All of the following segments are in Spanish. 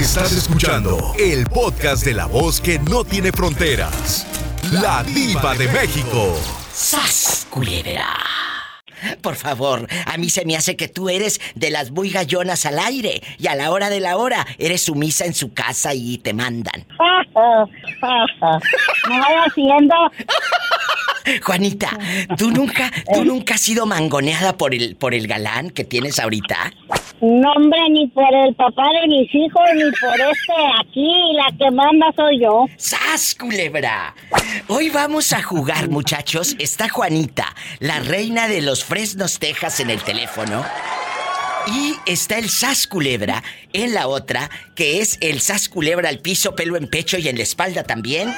Estás escuchando el podcast de la voz que no tiene fronteras. La diva de México. ¡Sas, culebra! Por favor, a mí se me hace que tú eres de las muy gallonas al aire y a la hora de la hora eres sumisa en su casa y te mandan. Me voy haciendo. Juanita, ¿tú nunca, tú nunca has sido mangoneada por el, por el galán que tienes ahorita? No, hombre, ni por el papá de mis hijos, ni por este aquí. La que manda soy yo. ¡Sas, culebra! Hoy vamos a jugar, muchachos. Está Juanita, la reina de los Fresnos, Texas, en el teléfono. Y está el Sas Culebra en la otra, que es el Sas Culebra al piso, pelo en pecho y en la espalda también.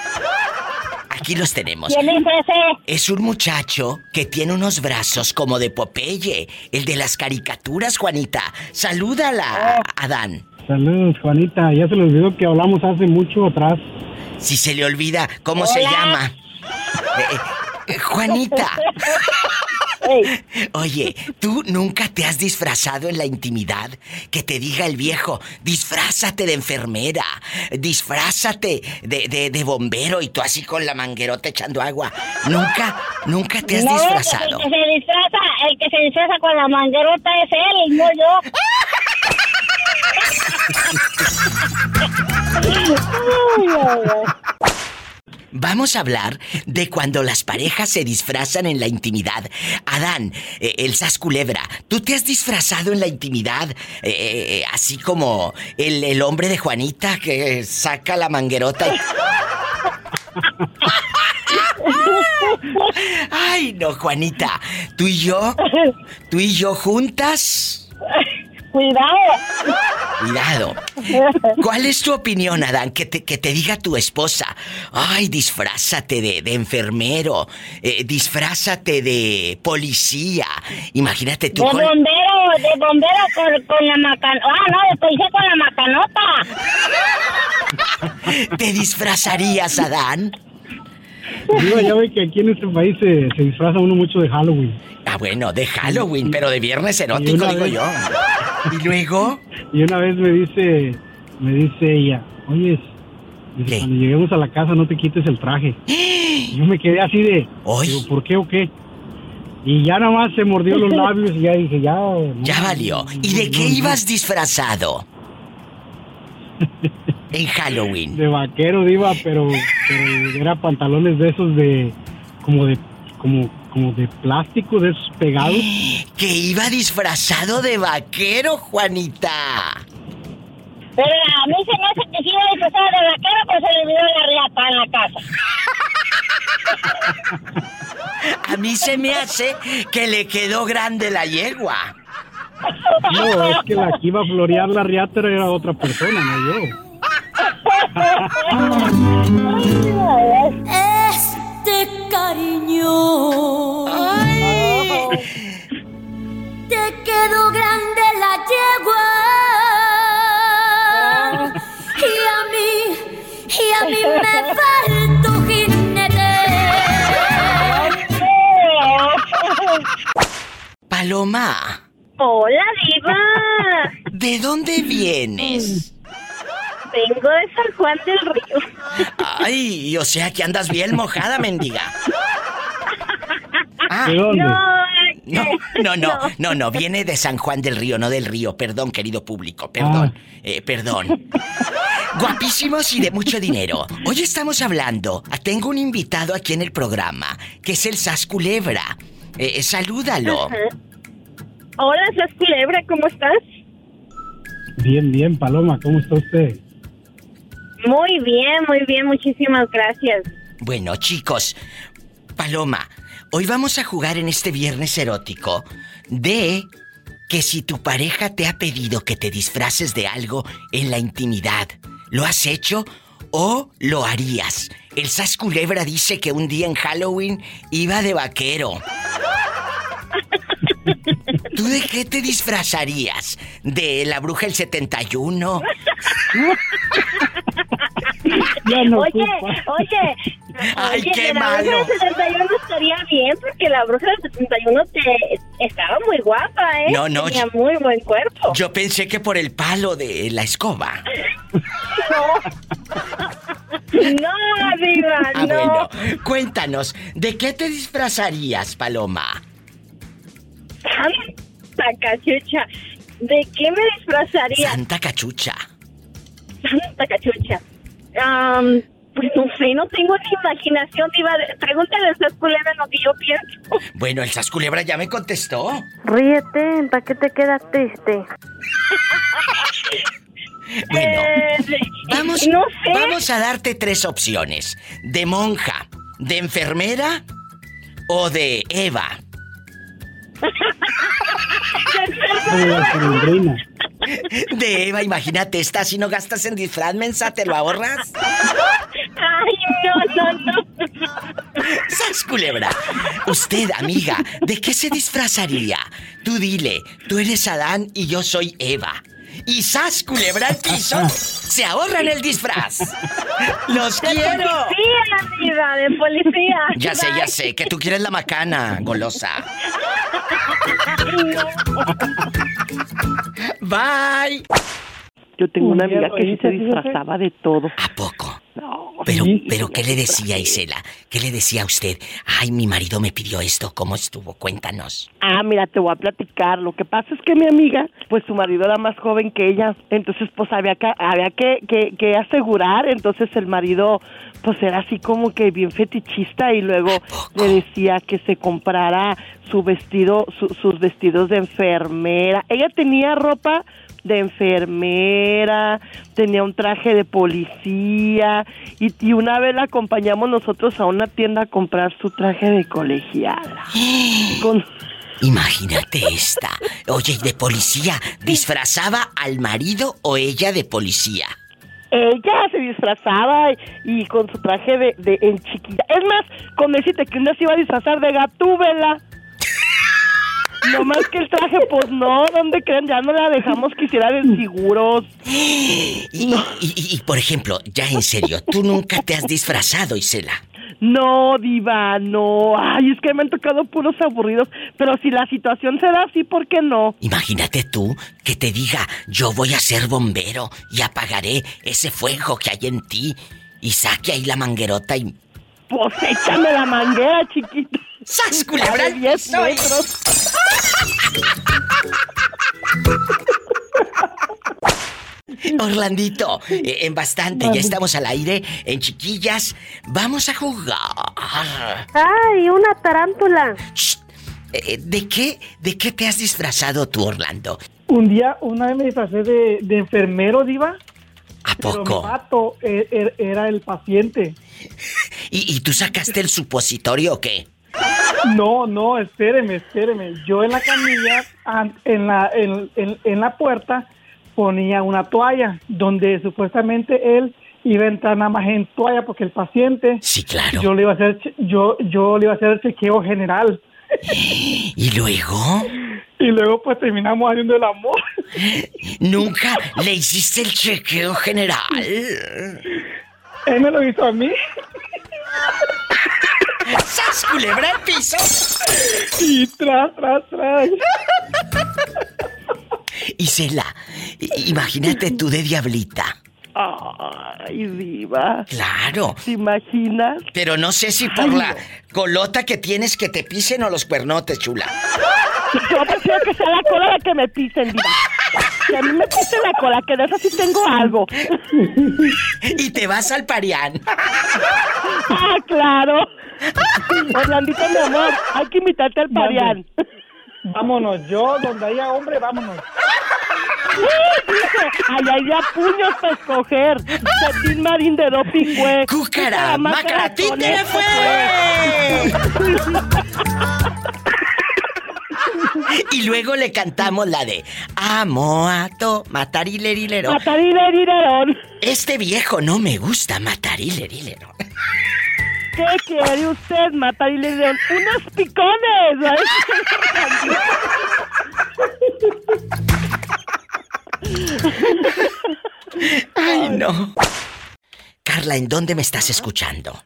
Aquí los tenemos. ¿Quién es ese? Es un muchacho que tiene unos brazos como de Popeye, el de las caricaturas, Juanita. Salúdala, Adán. Saludos, Juanita. Ya se le olvidó que hablamos hace mucho atrás. Si se le olvida, ¿cómo se llama? Eh, eh, Juanita. Oye, ¿tú nunca te has disfrazado en la intimidad? Que te diga el viejo, disfrázate de enfermera, disfrázate de, de- de bombero y tú así con la manguerota echando agua. ¿Nunca, nunca te has no, disfrazado? El que se disfraza, el que se disfraza con la manguerota es él, no yo. Ay, ay, ay. Vamos a hablar de cuando las parejas se disfrazan en la intimidad. Adán, eh, el Sas Culebra, ¿tú te has disfrazado en la intimidad? Eh, eh, eh, así como el, el hombre de Juanita que saca la manguerota y... Ay, no, Juanita. Tú y yo, tú y yo juntas. Cuidado. Cuidado. ¿Cuál es tu opinión, Adán? Que te, que te diga tu esposa. Ay, disfrázate de, de enfermero. eh, disfrázate de policía. Imagínate tú De con... bombero, de bombero con, con la macanota. Ah, no, de policía con la macanota. ¿Te disfrazarías, Adán? Diva, ya ve que aquí en este país se, se disfraza uno mucho de Halloween. Ah, bueno, de Halloween, pero de viernes erótico, digo vez- yo. ¿Y luego? Y una vez me dice, me dice ella, oye, cuando lleguemos a la casa no te quites el traje. Y yo me quedé así de, digo, ¿por qué o qué? Y ya nada más se mordió los labios y ya dije, ya... no, Ya valió. ¿Y de qué no, ibas disfrazado? En Halloween. De vaquero, diva, pero, pero era pantalones de esos de, como de, como, como de plástico, de esos pegados. Que iba disfrazado de vaquero, Juanita. Pero a mí se me hace que si iba disfrazado de vaquero, pues se le olvidó la riata en la casa. A mí se me hace que le quedó grande la yegua. No, es que la que iba a florear la riata era otra persona, no yo. Cariño. Te quedó grande la yegua. Y a mí, y a mí me faltó jinete. Paloma, Hola, diva. ¿de dónde vienes? Vengo de San Juan del Río. Ay, o sea que andas bien mojada, mendiga. Ah, ¿De dónde? no, no, no, no, no, viene de San Juan del Río, no del Río. Perdón, querido público, perdón, eh, perdón. Guapísimos y de mucho dinero. Hoy estamos hablando. Tengo un invitado aquí en el programa, que es el Sas Culebra. Eh, eh, salúdalo. Hola, Sas Culebra, ¿cómo estás? Bien, bien, Paloma, ¿cómo está usted? Muy bien, muy bien, muchísimas gracias. Bueno, chicos, Paloma, hoy vamos a jugar en este viernes erótico de que si tu pareja te ha pedido que te disfraces de algo en la intimidad, ¿lo has hecho o lo harías? El Sas Culebra dice que un día en Halloween iba de vaquero. ¿Tú de qué te disfrazarías? ¿De la bruja el 71? Ya no oye, ocupa. oye, Ay, oye, qué de la malo. bruja del 71 estaría bien porque la bruja del 71 te estaba muy guapa, ¿eh? No, no, Tenía yo- muy buen cuerpo. Yo pensé que por el palo de la escoba. No, diva, Ah, no. bueno. Cuéntanos, ¿de qué te disfrazarías, Paloma? Santa cachucha. ¿De qué me disfrazaría? Santa Cachucha. Santa cachucha. Pues no sé, no tengo ni imaginación, diva. Pregúntale a esas culebras lo que yo pienso. Bueno, el Sasculebra ya me contestó. Ríete, ¿para qué te quedas triste? Bueno, Eh, vamos, no sé. vamos a darte tres opciones. De monja, de enfermera o de Eva. De Eva, imagínate, esta si no gastas en disfraz, mensa, ¿te lo ahorras? Ay, no, no, no. ¡Sas, culebra! Usted, amiga, ¿de qué se disfrazaría? Tú dile, tú eres Adán y yo soy Eva. Y sas, culebra al piso, se ahorran el disfraz. ¡Los quiero! Policía, diva, de policía. Ya sé, ya sé, que tú quieres la macana, golosa. Bye. Yo tengo una amiga que sí se disfrazaba de todo. ¿A poco? No, Pero, Sí. pero, ¿qué le decía Isela? ¿Qué le decía a usted? Ay, mi marido me pidió esto, ¿cómo estuvo? Cuéntanos. Ah, mira, te voy a platicar. Lo que pasa es que mi amiga, pues su marido era más joven que ella, entonces pues había que, había que, que, que asegurar, entonces el marido pues era así como que bien fetichista y luego le decía que se comprara su vestido, su- sus vestidos de enfermera. Ella tenía ropa de enfermera, tenía un traje de policía y, y una vez la acompañamos nosotros a una tienda a comprar su traje de colegiala. Con- Imagínate esta. Oye, ¿y de policía disfrazaba al marido o ella de policía? Ella se disfrazaba y, y con su traje de, de en chiquilla. Es más, con decirte que una se iba a disfrazar de gatúbela. No más que el traje, pues no, ¿dónde creen? Ya no la dejamos que hiciera desfiguros. Y, y- y- y, por ejemplo, ya en serio, tú nunca te has disfrazado, Isela. No, diva, no. Ay, es que me han tocado puros aburridos. Pero si la situación se da así, ¿por qué no? Imagínate tú que te diga, yo voy a ser bombero y apagaré ese fuego que hay en ti y saque ahí la manguerota y... Pues échame la manguera, chiquita. ¡Sas, culebra De 10 piso! metros. Orlandito, eh, en bastante, ya estamos al aire, en chiquillas, vamos a jugar. ¡Ay, una tarántula! Shh, eh, ¿De qué, de qué te has disfrazado tú, Orlando? Un día, una vez me disfracé de, de enfermero, diva. ¿A Pero mi poco? e- e- era el paciente. ¿Y, y tú sacaste el supositorio o qué? No, no, espéreme, espéreme. Yo en la camilla, en la, en, en- en la puerta, ponía una toalla donde supuestamente él iba a entrar nada más en toalla porque el paciente, Sí, claro. yo le iba a hacer, yo, yo le iba a hacer el chequeo general. ¿Y luego? Y luego pues terminamos haciendo el amor. ¿Nunca le hiciste el chequeo general? Él me lo hizo a mí. ¡Sas, culebra al piso! Y tras, tras, tras. Isela, imagínate tú de diablita. Ay, diva. Claro. ¿Te imaginas? Pero no sé si por la colota que tienes que te pisen o los cuernotes, chula. Yo prefiero que sea la cola la que me pisen, diva. Que a mí me pisen la cola, que de eso sí tengo algo. Y te vas al parián. Ah, claro. Orlandito, mi amor, hay que invitarte al parián. Vámonos, yo donde haya hombre, vámonos. Ay, hay de a puños para escoger. Cetín Marín de doping, güey. ¡Cúcara! ¡Mácara! ¡Títere fue! Y luego le cantamos la de Amo a to matarilerilero. Matarilerirerón. Este viejo no me gusta matarilerilero. ¿Qué quiere usted, Matarilerirerón? ¡Unos picones! Ay, no. Carla, ¿en dónde me estás escuchando?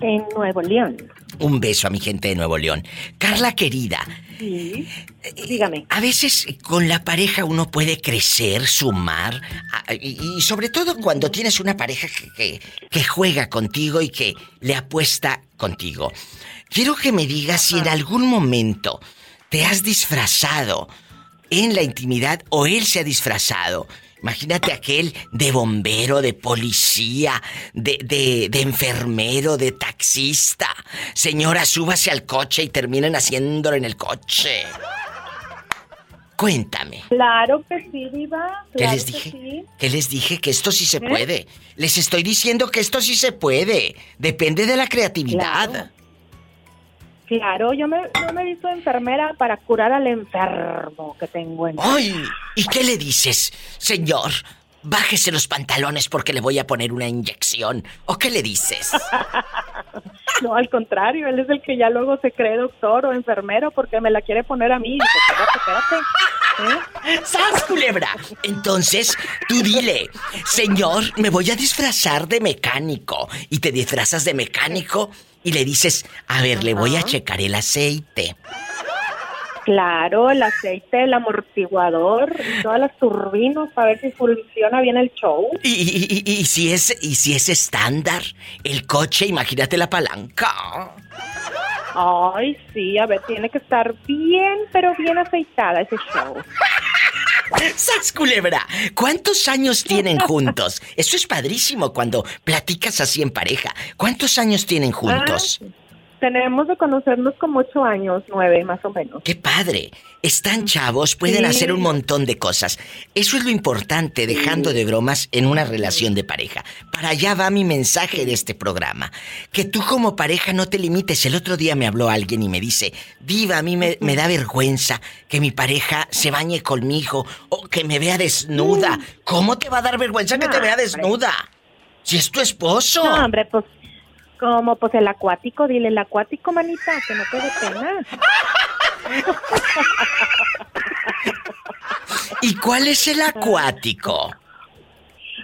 En Nuevo León. Un beso a mi gente de Nuevo León. Carla querida, Sí. Dígame. A veces con la pareja uno puede crecer, sumar, y, y sobre todo cuando tienes una pareja que, que- que juega contigo y que le apuesta contigo. Quiero que me digas si en algún momento te has disfrazado en la intimidad o él se ha disfrazado. Imagínate aquel de bombero, de policía, de, de, de enfermero, de taxista. Señora, súbase al coche y terminen haciéndolo en el coche. Cuéntame. Claro que sí, Diva. ¿Qué les que dije? sí. ¿Qué les dije? Que esto sí se ¿Eh? puede. Les estoy diciendo que esto sí se puede. Depende de la creatividad. Claro. Claro, yo me, yo me he visto enfermera para curar al enfermo que tengo en ¡Ay! ¿Y qué le dices? Señor, bájese los pantalones porque le voy a poner una inyección. ¿O qué le dices? No, al contrario, él es el que ya luego se cree doctor o enfermero porque me la quiere poner a mí. Y dice, espérate, espérate. ¿eh? ¡Sas, culebra! Entonces, tú dile, señor, me voy a disfrazar de mecánico. Y te disfrazas de mecánico y le dices, a ver, le voy a checar el aceite. Claro, el aceite, el amortiguador, y todas las turbinas para ver si funciona bien el show. Y, y- y- y si es, y si es estándar, el coche, imagínate la palanca. Ay, sí, a ver, tiene que estar bien, pero bien aceitada ese show. ¡Sas, culebra! ¿Cuántos años tienen juntos? Eso es padrísimo cuando platicas así en pareja. ¿Cuántos años tienen juntos? Ah, tenemos de conocernos como ocho años, nueve más o menos. ¡Qué padre! Están chavos, pueden Sí. hacer un montón de cosas. Eso es lo importante, dejando de bromas en una relación de pareja. Para allá va mi mensaje de este programa. Que tú como pareja no te limites. El otro día me habló alguien y me dice, Diva, a mí me, me da vergüenza que mi pareja se bañe conmigo o que me vea desnuda. ¿Cómo te va a dar vergüenza que te vea hombre. desnuda? Si es tu esposo. No, hombre, pues, como pues el acuático, dile el acuático, manita, que no te dé pena. ¿Y cuál es el acuático?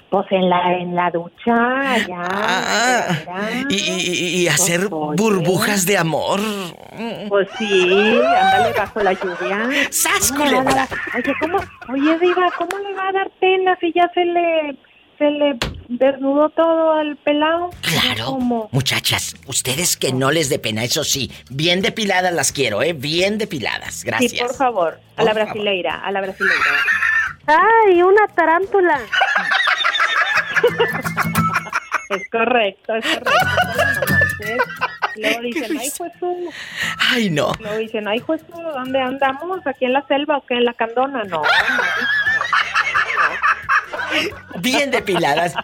Pues en la, en la ducha, allá. Ah, y, y- y hacer Pues, burbujas de amor. Pues sí, ándale bajo la lluvia. ¡Sas, ¿Cómo le va a culebra! dar- Oye, ¿cómo? Oye, Diva, ¿cómo le va a dar pena si ya se le, se le desnudó todo al pelado? Claro. ¿Cómo? Muchachas, ustedes que no les dé pena, eso sí, bien depiladas las quiero, ¿eh? Bien depiladas. Gracias. Sí, por favor, a Por la favor. brasileira, a la brasileira. ¡Ay, una tarántula! Es correcto, es correcto. Luego dicen, ay, tú. Ay, no. Luego dicen, ay, tú, ¿dónde andamos? ¿Aquí en la selva o qué? ¿En la candona? No, no. Bien depiladas.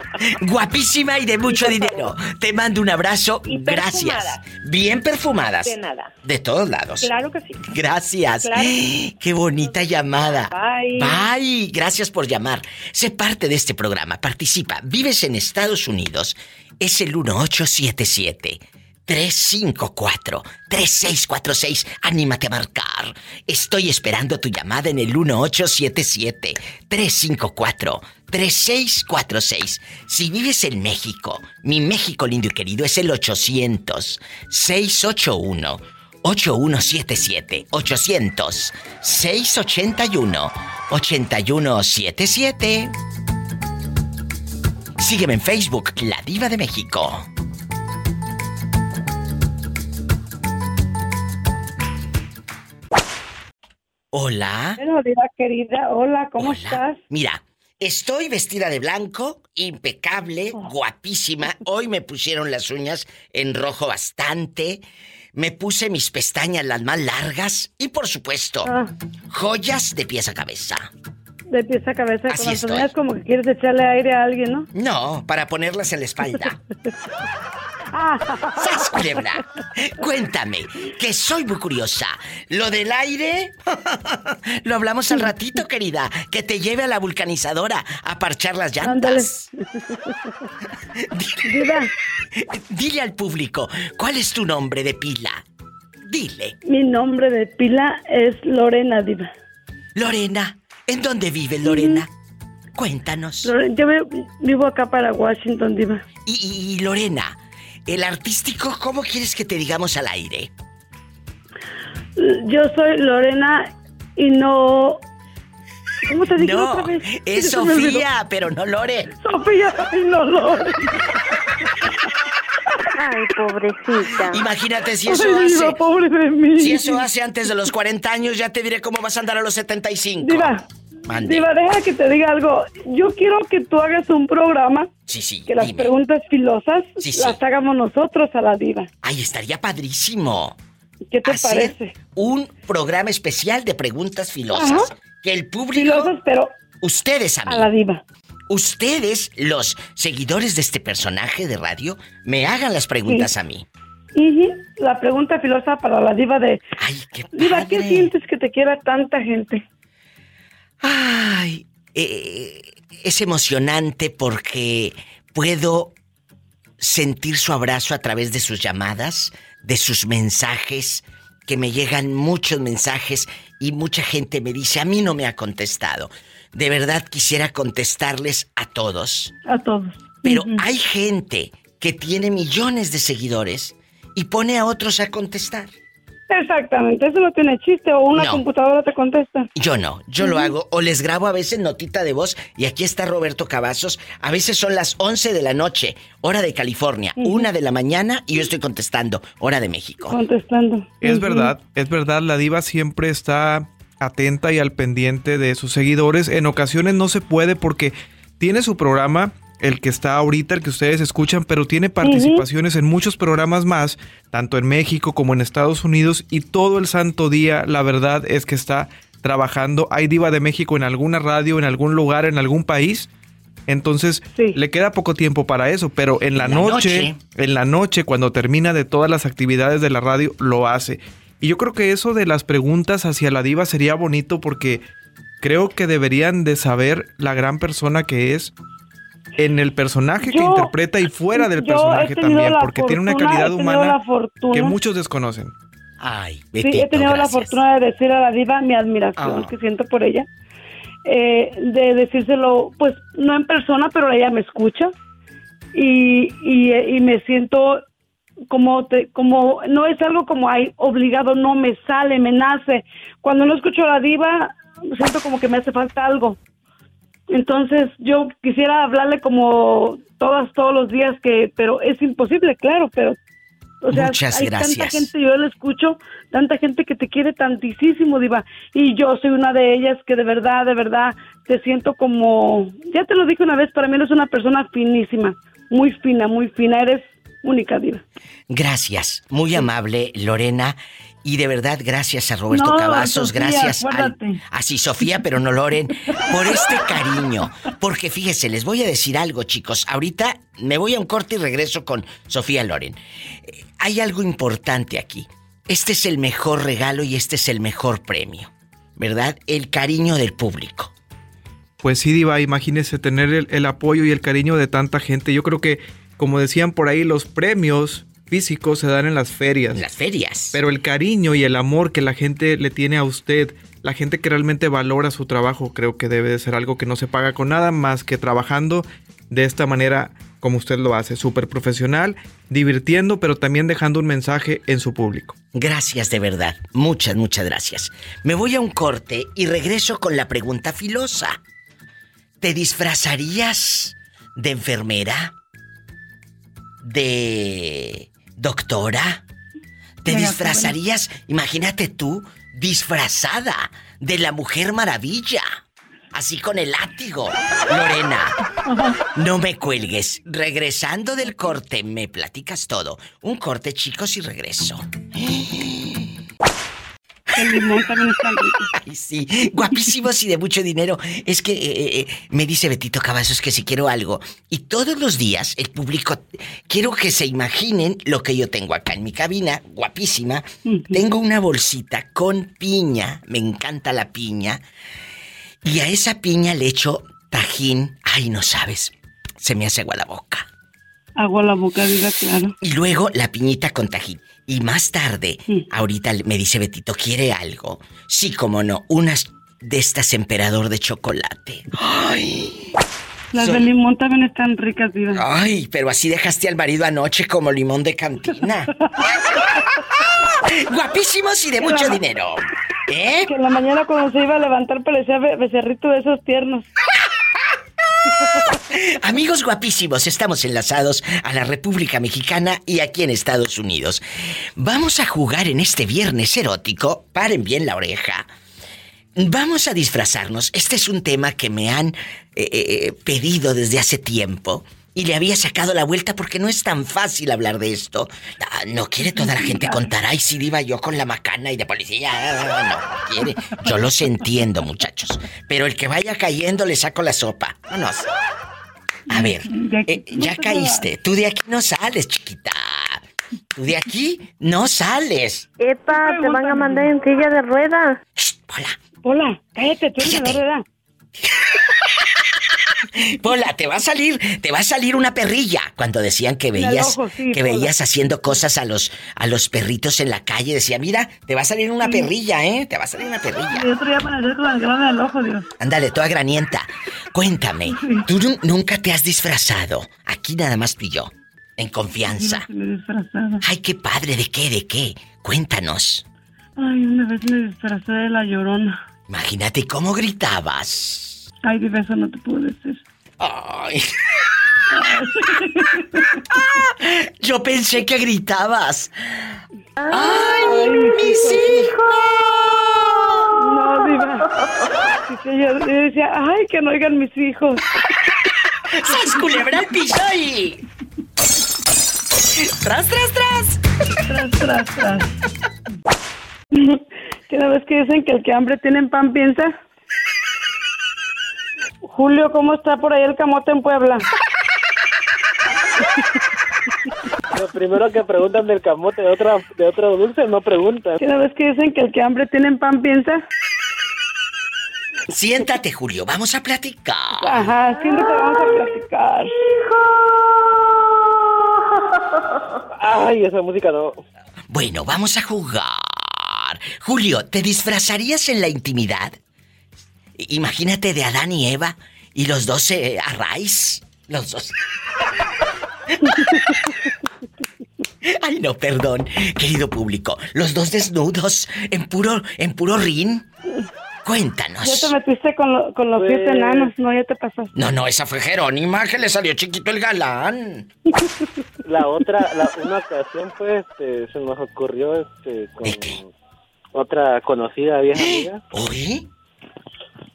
Guapísima y de mucho dinero. Te mando un abrazo. Y Gracias. Bien perfumadas. De nada. De todos lados. Claro que sí. Gracias. Claro. Qué bonita llamada. Bye. Bye. Gracias por llamar. Sé parte de este programa. Participa. Vives en Estados Unidos. Es el 1877. 354-3646. Anímate a marcar. Estoy esperando tu llamada en el 1877-354-3646. Si vives en México, mi México lindo y querido es el 800-681. 8177 800 681 8177 Sígueme en Facebook, La Diva de México. Hola. Bueno, Diva querida, hola, ¿cómo Hola. estás? Mira, estoy vestida de blanco, impecable, guapísima. Hoy me pusieron las uñas en rojo bastante. Me puse mis pestañas las más largas y por supuesto, Ah. joyas de pies a cabeza. De pies a cabeza, Así con las uñas como que quieres echarle aire a alguien, ¿no? No, para ponerlas en la espalda. ¡Sas, culebra! Cuéntame, que soy muy curiosa. ¿Lo del aire? Lo hablamos al ratito, querida. Que te lleve a la vulcanizadora a parchar las llantas. Diva, Dile al público, ¿cuál es tu nombre de pila? Dile. mi nombre de pila es Lorena Diva. Lorena, ¿en dónde vives, Lorena? Cuéntanos. Yo vi- vivo acá para Washington, Diva. Y, y- y Lorena, el artístico, ¿cómo quieres que te digamos al aire? Yo soy Lorena y no... ¿Cómo te dije No, otra vez? es. Sofía, pero no Lore. Sofía y no Lore. Ay, pobrecita. Imagínate si eso Ay, Diva, hace. pobre de mí. Si eso hace antes de los 40 años, ya te diré cómo vas a andar a los 75. Diva, Mande. Diva, deja que te diga algo. Yo quiero que tú hagas un programa Sí, sí, que las dime. preguntas filosas Sí, sí. las hagamos nosotros a la Diva. Ay, estaría padrísimo. ¿Qué te Hacer parece? un programa especial de preguntas filosas. Ajá. Que el público, Filosas, pero ustedes a mí, a la Diva. ustedes, los seguidores de este personaje de radio, me hagan las preguntas a mí. Ujú, La pregunta filosa para la Diva de... Ay, qué Diva, ¿qué padre. sientes que te quiera tanta gente? Ay, eh, es emocionante porque puedo sentir su abrazo a través de sus llamadas, de sus mensajes, que me llegan muchos mensajes y mucha gente me dice, a mí no me ha contestado. De verdad quisiera contestarles a todos, A todos. pero hay gente que tiene millones de seguidores y pone a otros a contestar. Exactamente, eso no tiene chiste o una No. computadora te contesta. Yo no, yo lo hago o les grabo a veces notita de voz y aquí está Roberto Cavazos. A veces son las 11 de la noche, hora de California, una de la mañana y yo estoy contestando, hora de México. Contestando. Es verdad, es verdad, la diva siempre está atenta y al pendiente de sus seguidores. En ocasiones no se puede porque tiene su programa, el que está ahorita, el que ustedes escuchan, pero tiene participaciones en muchos programas más, tanto en México como en Estados Unidos, y todo el santo día, la verdad es que está trabajando. Hay diva de México en alguna radio, en algún lugar, en algún país. Entonces, Sí. le queda poco tiempo para eso, pero en la, La noche, noche. en la noche, cuando termina de todas las actividades de la radio, lo hace. Y yo creo que eso de las preguntas hacia la diva sería bonito porque creo que deberían de saber la gran persona que es en el personaje que Yo- interpreta y fuera del personaje también, la porque tiene una fortuna, calidad humana la fortuna. que muchos desconocen. Ay, Sí, Betito, he tenido la gracias. fortuna de decir a la diva mi admiración Ah. que siento por ella. Eh, de decírselo, pues no en persona, pero ella me escucha. Y, y, y me siento como, te, como, no es algo como hay obligado, no me sale, me nace. Cuando no escucho a la diva, siento como que me hace falta algo. Entonces yo quisiera hablarle como todas, todos los días, que, pero es imposible, claro, pero o sea, Muchas hay tanta gracias. gente, yo la escucho, tanta gente que te quiere tantísimo, Diva. Y yo soy una de ellas que de verdad, de verdad, te siento como, ya te lo dije una vez, para mí eres una persona finísima, muy fina, muy fina, eres única, Diva. Gracias, muy amable Lorena. Y de verdad, gracias a Roberto No, Cavazos, Sofía, gracias al- a sí, Sofía, pero no Loren, por este cariño. Porque fíjese, les voy a decir algo, chicos. Ahorita me voy a un corte y regreso con Sofía Loren. Eh, hay algo importante aquí. Este es el mejor regalo y este es el mejor premio. ¿Verdad? El cariño del público. Pues sí, Diva, imagínese tener el, el apoyo y el cariño de tanta gente. Yo creo que, como decían por ahí, los premios físicos se dan en las ferias. En las ferias. Pero el cariño y el amor que la gente le tiene a usted, la gente que realmente valora su trabajo, creo que debe de ser algo que no se paga con nada más que trabajando de esta manera como usted lo hace, súper profesional, divirtiendo, pero también dejando un mensaje en su público. Gracias de verdad. Muchas, muchas gracias. Me voy a un corte y regreso con la pregunta filosa. ¿Te disfrazarías de enfermera? ¿De doctora? ¿Te disfrazarías, imagínate tú, disfrazada de la Mujer Maravilla? Así con el látigo. Lorena, no me cuelgues. Regresando del corte, me platicas todo. Un corte, chicos, y regreso. El limón también está rico. Ay, sí, guapísimos y de mucho dinero. Es que eh, eh, me dice Betito Cavazos que si quiero algo. Y todos los días el público, quiero que se imaginen lo que yo tengo acá en mi cabina, guapísima. Tengo una bolsita con piña, me encanta la piña. Y a esa piña le echo tajín. Ay, no sabes, se me hace agua la boca. Agua a la boca, Diva, claro. Y luego la piñita con tajín. Y más tarde, Sí. ahorita me dice Betito, ¿quiere algo? Sí, como no, unas de estas emperador de chocolate. ¡Ay! Las Son- de limón también están ricas, diva. Ay, pero así dejaste al marido anoche como limón de cantina. Guapísimos y de mucho dinero. ¿Eh? Que en la mañana cuando se iba a levantar parecía be- becerrito de esos tiernos. Amigos guapísimos, estamos enlazados a la República Mexicana y aquí en Estados Unidos. Vamos a jugar en este viernes erótico. Paren bien la oreja. Vamos a disfrazarnos. Este es un tema que me han eh, eh, pedido desde hace tiempo. Y le había sacado la vuelta porque no es tan fácil hablar de esto. Ah, No quiere toda la gente contar, ay, si iba yo con la macana y de policía. Ah, No, no quiere. Yo los entiendo, muchachos. Pero el que vaya cayendo le saco la sopa. Vámonos. A ver, eh, ya caíste. Tú de aquí no sales, chiquita. Tú de aquí no sales. Epa, te van a mandar en silla de ruedas. Hola. Hola, cállate, tú eres de edad. Pola, te va a salir, te va a salir una perrilla. Cuando decían que veías, ojo, sí, que Pola. veías haciendo cosas a los, a los perritos en la calle, decía, mira, te va a salir una perrilla, ¿eh? Te va a salir una perrilla. Y otro día amanecer con el grano del ojo, Dios. Ándale, toda granienta. Cuéntame, ¿tú nu- nunca te has disfrazado? Aquí nada más tú y yo, en confianza. Ay, qué padre, ¿de qué? ¿De qué? Cuéntanos. Ay, una vez me disfrazé de la llorona. Imagínate cómo gritabas. Ay, de eso no te puedo decir. Ay. Yo pensé que gritabas. ¡Ay, mis hijos! No, diva. Yo, decía, ay, que no oigan mis hijos. ¡Sas culebra al piso y... ¡Tras, tras, tras! Tras, tras, tras. ¿Qué vez que dicen que el que hambre tiene en pan piensa? Julio, ¿cómo está por ahí el camote en Puebla? Lo primero que preguntan del camote de otra de otro dulce no preguntan. ¿Qué una vez que dicen que el que hambre tiene en pan piensa? Siéntate, Julio, vamos a platicar. Ajá, siéntate, vamos a platicar. Ay, esa música no. Bueno, vamos a jugar. Julio, ¿te disfrazarías en la intimidad? Imagínate de Adán y Eva y los dos eh, a raíz. Los dos. Ay, no, perdón, querido público. Los dos desnudos, en puro, en puro rin. Cuéntanos. Ya te metiste con, lo- con los siete Pues- enanos, no, ya te pasaste. No, no, esa fue Jerónima, que le salió chiquito el galán. La otra, la, una ocasión pues este, se nos ocurrió este con otra conocida vieja amiga. ¿Oye?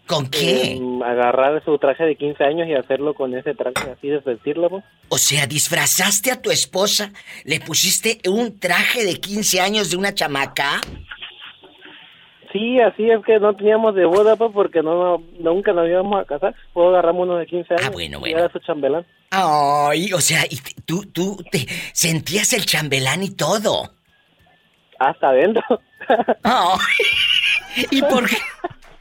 ¿Con qué? em, agarrar su traje de 15 años y hacerlo con ese traje así de vestirlo. O sea, disfrazaste a tu esposa, le pusiste un traje de 15 años de una chamaca. Sí, así es que no teníamos de boda pues porque no, no- nunca nos íbamos a casar. Pues agarramos uno de 15 años. Ah, bueno, Y bueno. era su chambelán. Ay, o sea, y tú, tú te sentías el chambelán y todo. Hasta adentro. Ay, ¿Y por qué?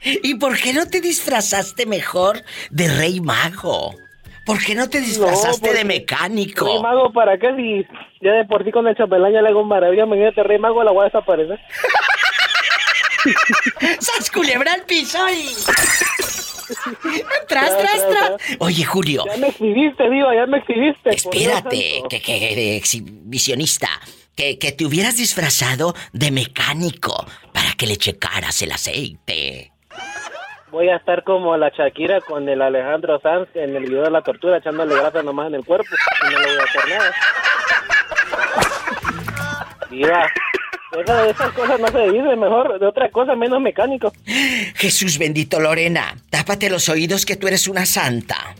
¿Y por qué no te disfrazaste mejor de Rey Mago? ¿Por qué no te disfrazaste de mecánico? Rey Mago, ¿para qué? Si ya de por sí con el chambelán ya le hago maravilla, imagínate, Rey Mago la voy a desaparecer. ¡Sas culebra al piso y... ¡Tras, tras, tras! Oye, Julio, Ya me exhibiste, digo, ya me exhibiste. espérate, que, que de exhibicionista, que, que te hubieras disfrazado de mecánico para que le checaras el aceite. Voy a estar como la Shakira con el Alejandro Sanz en el video de la tortura, echándole grasa nomás en el cuerpo. Y no le voy a hacer nada. De esas cosas no se dicen, mejor de otra cosa, menos mecánico. Jesús bendito, Lorena, tápate los oídos que tú eres una santa.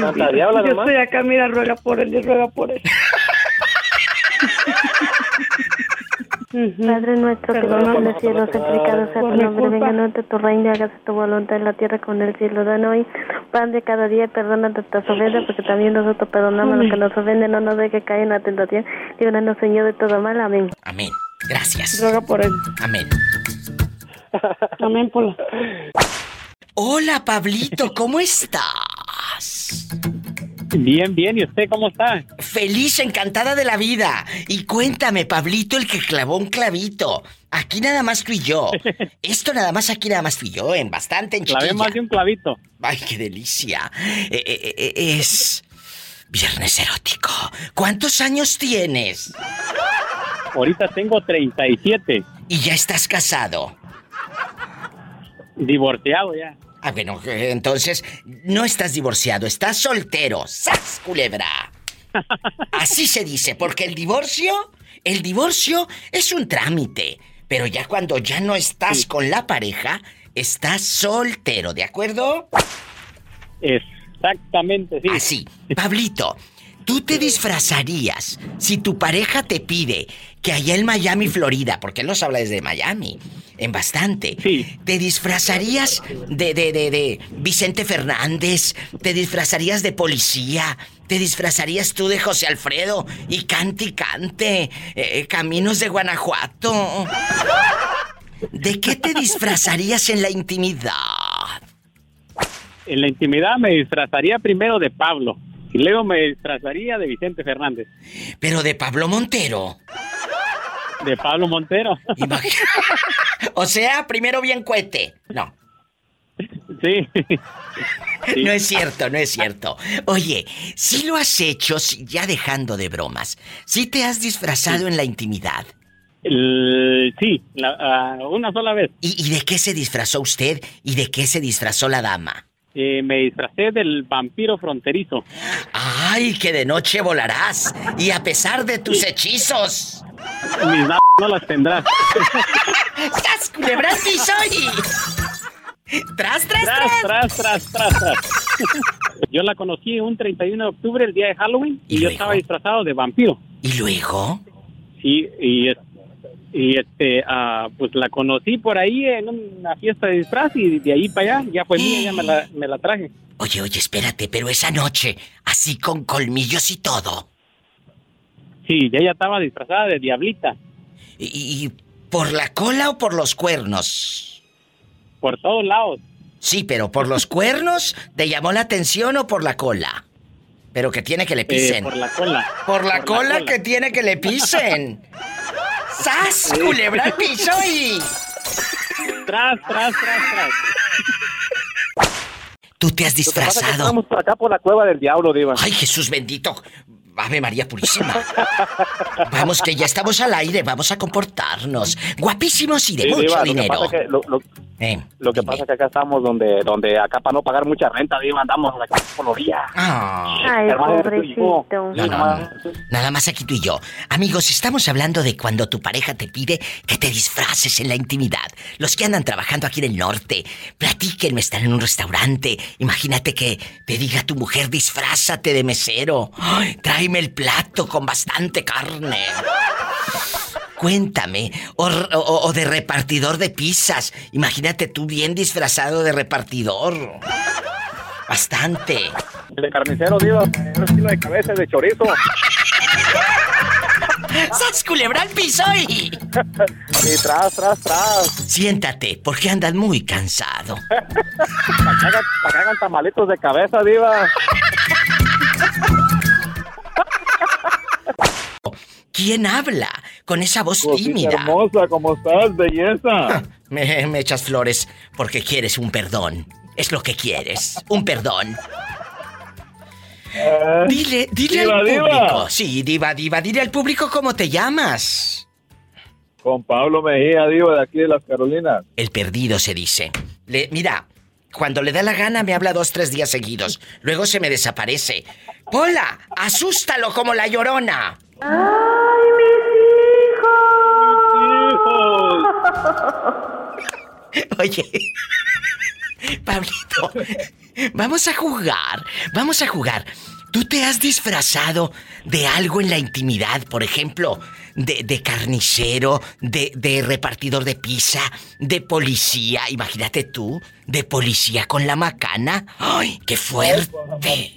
Santa diabla Yo nomás. estoy acá, mira, ruega por él y ruega por él. Padre nuestro que estás en el cielo, santificado sea tu nombre, culpa. venga a nosotros tu reino, hágase tu voluntad en la tierra como en el cielo. Dan hoy pan de cada día, perdona nuestras ofensas, porque también nosotros perdonamos a los que nos ofenden, no nos deje caer en la tentación, líbranos Señor de todo mal, amén. Amén. Gracias. Ruega por él. Amén. Amén, Pola. Hola, Pablito, ¿cómo estás? Bien, bien. ¿Y usted cómo está? Feliz, encantada de la vida. Y cuéntame, Pablito, el que clavó un clavito. Aquí nada más tú y yo. Esto nada más aquí nada más tú y yo, en bastante en Clavé más de un clavito. Ay, qué delicia. Eh, eh, eh, es viernes erótico. ¿Cuántos años tienes? Ahorita tengo 37. Y ya estás casado. Divorciado ya. Ah, bueno, entonces no estás divorciado, estás soltero. ¡Sas, culebra! Así se dice, porque el divorcio, el divorcio es un trámite. Pero ya cuando ya no estás con la pareja, estás soltero, ¿de acuerdo? Exactamente, sí. Así. Pablito, ¿tú te disfrazarías si tu pareja te pide que allá en Miami, Florida, porque él nos habla desde Miami, en bastante, ¿te disfrazarías de, de, de, de Vicente Fernández? ¿Te disfrazarías de policía? ¿Te disfrazarías tú de José Alfredo? Y cante y cante. eh, caminos de Guanajuato. ¿De qué te disfrazarías en la intimidad? En la intimidad me disfrazaría primero de Pablo. Y luego me disfrazaría de Vicente Fernández. Pero de Pablo Montero. De Pablo Montero. O sea, primero bien cohete. No. Sí. No es cierto, no es cierto. Oye, si lo has hecho, ya dejando de bromas, si te has disfrazado en la intimidad. El- sí, la- una sola vez. ¿Y, y de qué se disfrazó usted y de qué se disfrazó la dama? Eh, me disfracé del vampiro fronterizo. ¡Ay, que de noche volarás! Y a pesar de tus hechizos. Mis no las tendrás. ¡Sas, culebra al piso y- ¡Tras, tras, tras! Tras, tras, tras, tras. Yo la conocí un 31 de octubre, el día de Halloween, y, yo estaba disfrazado de vampiro. ¿Y luego? Sí, y, y este, ah, pues la conocí por ahí en una fiesta de disfraz y de ahí para allá, ya fue mía, ya me la, me la traje. Oye, oye, espérate, pero esa noche, así con colmillos y todo. Sí, ya ella estaba disfrazada de diablita. ¿Y, y por la cola o por los cuernos? Por todos lados. Sí, pero por los cuernos, ¿te llamó la atención o por la cola? Pero que tiene que le pisen. Eh, por la cola. Por la Por la cola cola. que tiene que le pisen. ¡Sas! ¡Culebra al piso y... Tras, tras, tras, tras. Tú te has Lo que pasa es que disfrazado. Estamos por acá por la cueva del diablo, Diva. Ay, Jesús bendito. Ave María Purísima. Vamos, que ya estamos al aire, vamos a comportarnos. Guapísimos y de Sí, mucho Diva, dinero. Lo que pasa es que, lo, lo- Eh, lo que pasa es que acá estamos donde, donde acá para no pagar mucha renta, Diva, andamos acá por los días. Ay, Hermano, pobrecito. No, no, no. Nada más aquí tú y yo. Amigos, estamos hablando de cuando tu pareja te pide que te disfraces en la intimidad. Los que andan trabajando aquí en el norte, platíquenme, están en un restaurante. Imagínate que te diga tu mujer, disfrázate de mesero. Ay, tráeme el plato con bastante carne. Cuéntame, o, o- o de repartidor de pizzas. Imagínate tú bien disfrazado de repartidor. Bastante. De carnicero, Diva, un kilo de cabeza de chorizo. ¡Sas culebra al piso y... Y tras, tras, tras. Siéntate, porque andas muy cansado. Para que hagan, para que hagan tamalitos de cabeza, Diva. ¿Quién habla con esa voz Cosita tímida? hermosa, ¿cómo estás, belleza? Me, me echas flores porque quieres un perdón. Es lo que quieres, un perdón. Dile, dile diva, al diva. público. Sí, diva, diva, dile al público cómo te llamas. Con Pablo Mejía, diva, de aquí de las Carolinas. El perdido se dice. Le, mira, cuando le da la gana me habla dos, tres días seguidos. Luego se me desaparece. Pola, asústalo como la llorona. ¡Ay, mis hijos! Oye, Pablito, vamos a jugar, vamos a jugar. ¿Tú te has disfrazado de algo en la intimidad? Por ejemplo, de, de carnicero, de, de repartidor de pizza, de policía. Imagínate tú, de policía con la macana. ¡Ay, qué fuerte!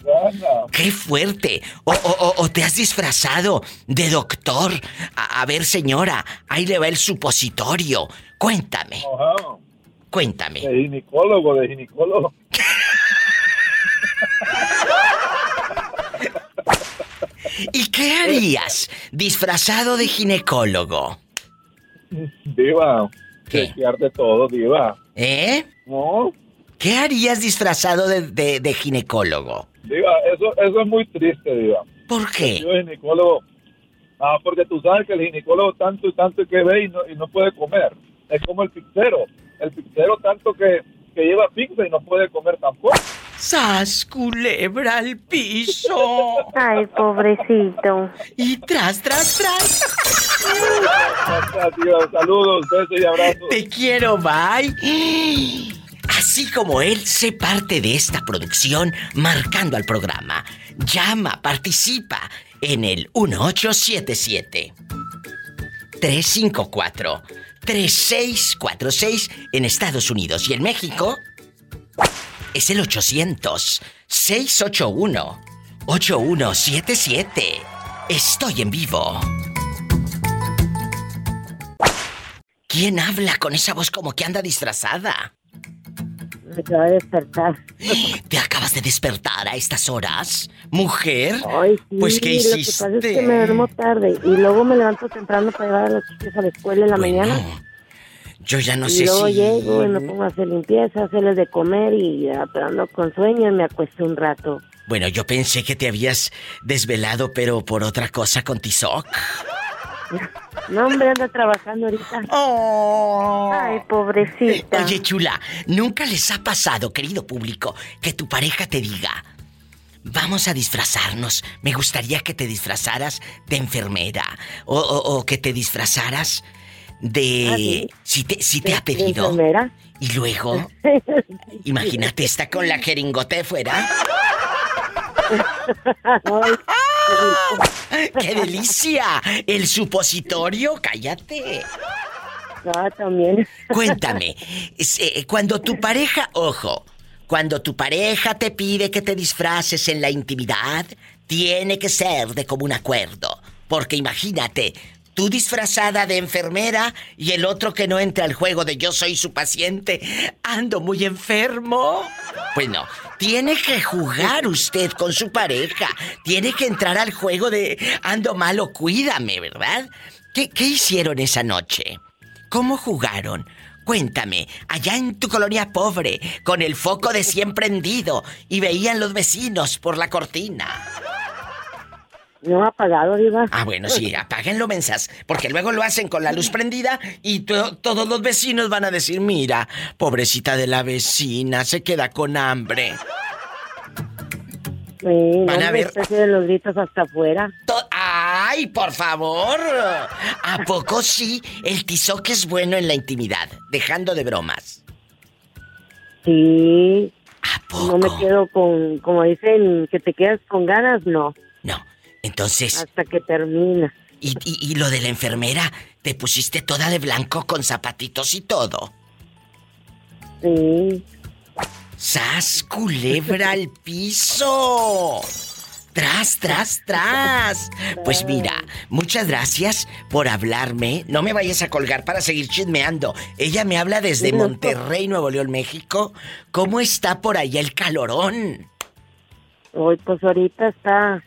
¡Qué fuerte! O, o- o- te has disfrazado de doctor. A, a ver, señora, ahí le va el supositorio. Cuéntame, cuéntame. De ginecólogo, de ginecólogo. ¿Qué harías disfrazado de ginecólogo? Diva, ¿Qué? de todo, Diva. ¿Eh? No, ¿Qué harías disfrazado de, de- de ginecólogo? Diva, eso, eso es muy triste, Diva. ¿Por qué? Yo ginecólogo. Ah, porque tú sabes que el ginecólogo tanto y tanto que ve y no, y no puede comer. Es como el pizzero. El pizzero tanto que, que lleva pizza y no puede comer tampoco. ¡Sas, culebra al piso! Ay, pobrecito. Y tras, tras, tras. Saludos, besos y abrazos. Te quiero, bye. Así como él, sé parte de esta producción marcando al programa. Llama, participa en el 1877 354 3646 en Estados Unidos y en México es el 800 681 8177. Estoy en vivo. ¿Quién habla con esa voz como que anda disfrazada? Me acaba de despertar. ¿Te acabas de despertar a estas horas? ¿Mujer? Ay, sí, pues ¿qué Lo que hiciste? pasa es que me duermo tarde y luego me levanto temprano para llevar a los chicos a la escuela en la mañana. Yo ya no y sé luego si... llego y me pongo a hacer limpieza, hacerles de comer y ya, pero ando con sueño y me acuesto un rato. Bueno, yo pensé que te habías desvelado, pero por otra cosa con Tizoc. No, hombre, anda trabajando ahorita. Ay, pobrecita. Oye, chula, ¿nunca les ha pasado, querido público, que tu pareja te diga, vamos a disfrazarnos, me gustaría que te disfrazaras de enfermera o, o- o que te disfrazaras de... Ah, sí. Si te, si te ¿De- ha pedido... enfermera? Y luego, imagínate, está con la jeringote fuera. ¡Qué delicia! El supositorio, cállate. Ah, también. Cuéntame, eh, cuando tu pareja, ojo, cuando tu pareja te pide que te disfraces en la intimidad, tiene que ser de común acuerdo. Porque imagínate, tú disfrazada de enfermera y el otro que no entre al juego de yo soy su paciente, ando muy enfermo. Bueno, tiene que jugar usted con su pareja. Tiene que entrar al juego de ando malo, cuídame, ¿verdad? ¿Qué, qué hicieron esa noche? ¿Cómo jugaron? Cuéntame, allá en tu colonia pobre, con el foco de 100 prendido y veían los vecinos por la cortina. No ha apagado, Diva. Ah, bueno, sí, apáguenlo, mensas, porque luego lo hacen con la luz prendida y to- todos los vecinos van a decir, mira, pobrecita de la vecina, se queda con hambre. Sí, no, Van a ver- prefiero los gritos hasta afuera. To- ¡Ay, por favor! ¿A poco sí? El tizoque es bueno en la intimidad, dejando de bromas. Sí. No me quedo con, como dicen, que te quedas con ganas, no. No. Entonces. Hasta que termina. Y, y- y lo de la enfermera, te pusiste toda de blanco con zapatitos y todo. Sí. ¡Sas, culebra al piso! ¡Tras, tras, tras! Pues mira, muchas gracias por hablarme. No me vayas a colgar para seguir chismeando. Ella me habla desde. Monterrey, Nuevo León, México. ¿Cómo está por allá el calorón? Hoy, pues ahorita está,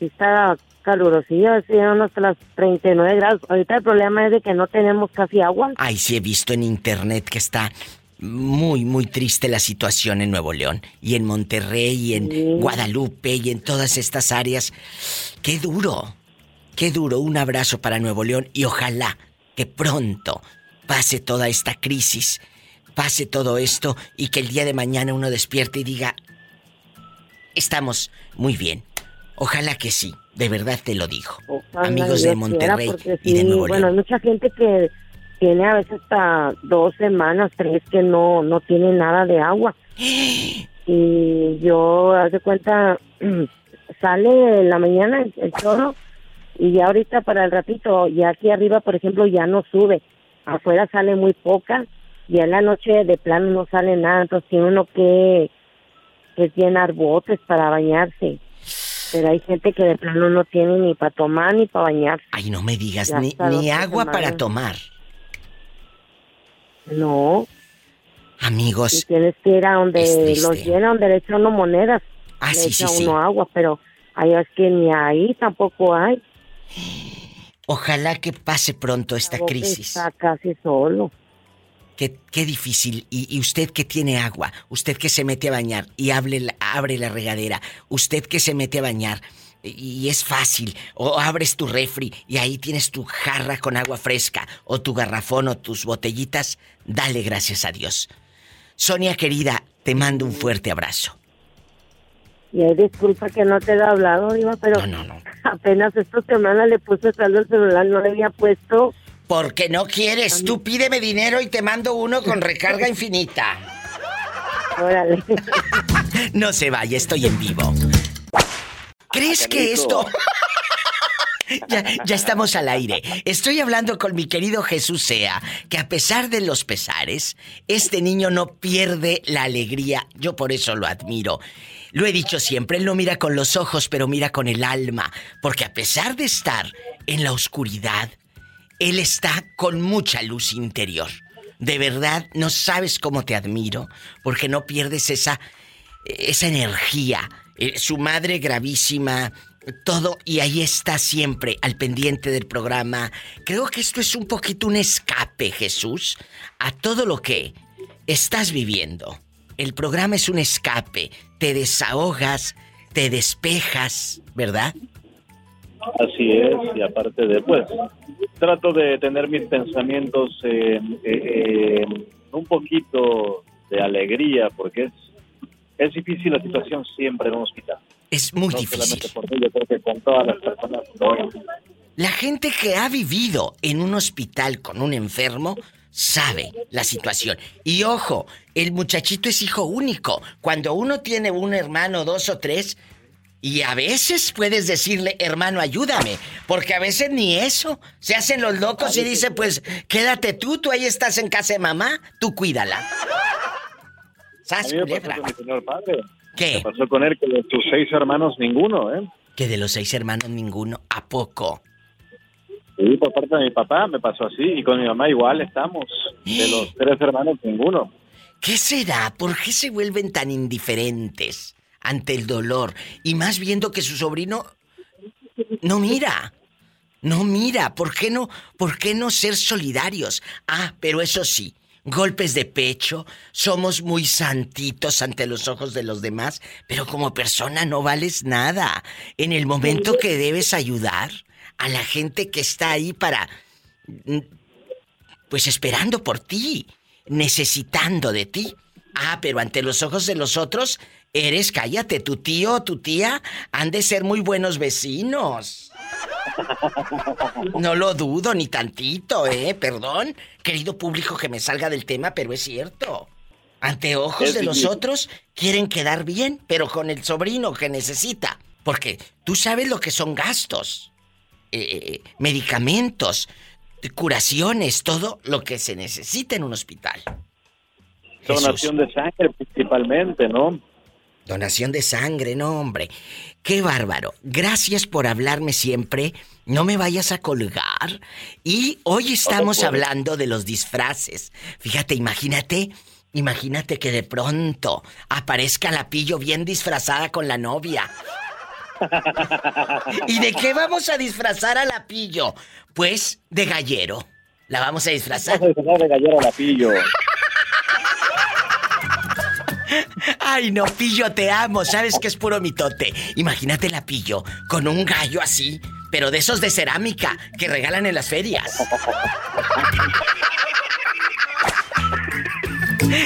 está calurosillo, llegan hasta las 39 grados. Ahorita el problema es de que no tenemos casi agua. Ay, sí he visto en internet que está muy, muy triste la situación en Nuevo León y en Monterrey y en Guadalupe y en todas estas áreas. Qué duro, qué duro. Un abrazo para Nuevo León y ojalá que pronto pase toda esta crisis, pase todo esto y que el día de mañana uno despierte y diga, estamos muy bien. Ojalá que sí, de verdad te lo digo. Ojalá Amigos de Monterrey quiera, y de sí, Nuevo Bueno, León. hay mucha gente que tiene a veces hasta dos semanas, tres que no, no tiene nada de agua. Y yo, haz de cuenta, sale en la mañana el, el chorro y ya ahorita para el ratito, ya aquí arriba, por ejemplo, ya no sube. Afuera sale muy poca y en la noche de plano no sale nada, entonces tiene uno que, que llenar botes para bañarse. Pero hay gente que de plano no tiene ni para tomar ni para bañarse. Ay, no me digas, Ya ni, agua para tomar. No. Amigos. Y tienes que ir a donde los llena, donde le echan uno monedas. Ah, le sí, echa sí, sí. uno agua, pero Hay es que ni ahí tampoco hay. Ojalá que pase pronto esta crisis. Está casi solo. Qué, qué difícil. Y, y usted que tiene agua, usted que se mete a bañar y hable abre la regadera, usted que se mete a bañar y, y es fácil, o abres tu refri y ahí tienes tu jarra con agua fresca, o tu garrafón o tus botellitas, dale gracias a Dios. Sonia querida, te mando un fuerte abrazo. Y hay disculpa que no te he hablado, Diva, pero apenas esta semana le puse saldo al celular, no le había puesto. Porque no quieres, tú pídeme dinero y te mando uno con recarga infinita. Órale. No se vaya, estoy en vivo. ¿Crees que esto... ya, ya estamos al aire. Estoy hablando con mi querido Jesús Sea, que a pesar de los pesares, este niño no pierde la alegría. Yo por eso lo admiro. Lo he dicho siempre, él no mira con los ojos, pero mira con el alma. Porque a pesar de estar en la oscuridad, él está con mucha luz interior. De verdad, no sabes cómo te admiro, porque no pierdes esa, esa energía. Eh, su madre gravísima, todo, y ahí está siempre al pendiente del programa. Creo que esto es un poquito un escape, Jesús, a todo lo que estás viviendo. El programa es un escape, te desahogas, te despejas, ¿verdad? Así es, y aparte de, pues, trato de tener mis pensamientos eh, eh, eh, un poquito de alegría, porque es, es difícil la situación siempre en un hospital. Es muy no difícil. por mí, yo creo que con todas las personas. La gente que ha vivido en un hospital con un enfermo sabe la situación. Y ojo, el muchachito es hijo único. Cuando uno tiene un hermano, dos o tres, y a veces puedes decirle, hermano, ayúdame, porque a veces ni eso. Se hacen los locos y dicen, pues, quédate tú, tú ahí estás en casa de mamá, tú cuídala. A ¿Sas, mí me pasó con señor padre. ¿Qué? Me pasó con él que de sus seis hermanos ninguno, ¿eh? Que de los seis hermanos ninguno, ¿a poco? Sí, por parte de mi papá me pasó así, y con mi mamá igual estamos. De los tres hermanos ninguno. ¿Qué será? ¿Por qué se vuelven tan indiferentes ante el dolor? Y más viendo que su sobrino no mira. No mira. ¿Por qué no? ¿Por qué no ser solidarios? Ah, pero eso sí, golpes de pecho, somos muy santitos ante los ojos de los demás, pero como persona no vales nada. En el momento que debes ayudar a la gente que está ahí para mm, pues esperando por ti, necesitando de ti. Ah, pero ante los ojos de los otros, eres, cállate, tu tío o tu tía han de ser muy buenos vecinos. No lo dudo ni tantito, ¿eh? Perdón, querido público que me salga del tema, pero es cierto. Ante ojos de los otros quieren quedar bien, pero con el sobrino que necesita. Porque tú sabes lo que son gastos, eh, medicamentos, curaciones, todo lo que se necesita en un hospital. Donación de sangre principalmente, ¿no? Donación de sangre, no hombre. Qué bárbaro. Gracias por hablarme siempre. No me vayas a colgar. Y hoy estamos hablando de los disfraces. Fíjate, imagínate, imagínate que de pronto aparezca la pillo bien disfrazada con la novia. ¿Y de qué vamos a disfrazar a la pillo? Pues de gallero. La vamos a disfrazar. Vamos a disfrazar de gallero a la pillo. Ay, no, Pillo, te amo. Sabes que es puro mitote. Imagínate la Pillo con un gallo así, pero de esos de cerámica que regalan en las ferias.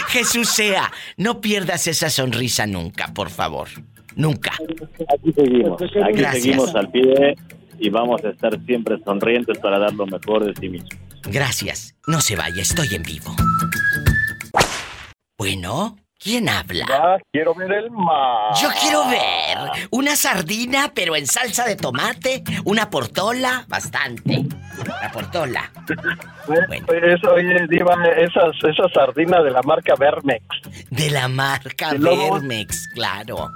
Jesús sea, no pierdas esa sonrisa nunca, por favor. Nunca. Aquí seguimos, aquí Gracias. seguimos al pie y vamos a estar siempre sonrientes para dar lo mejor de sí mismos. Gracias. No se vaya, estoy en vivo. Bueno, ¿quién habla? Ya quiero ver el mar. Yo quiero ver una sardina, pero en salsa de tomate, una portola, bastante. La portola. Pues, oye, Diva, esas, esas sardinas de la marca Vermex. De la marca Vermex, claro.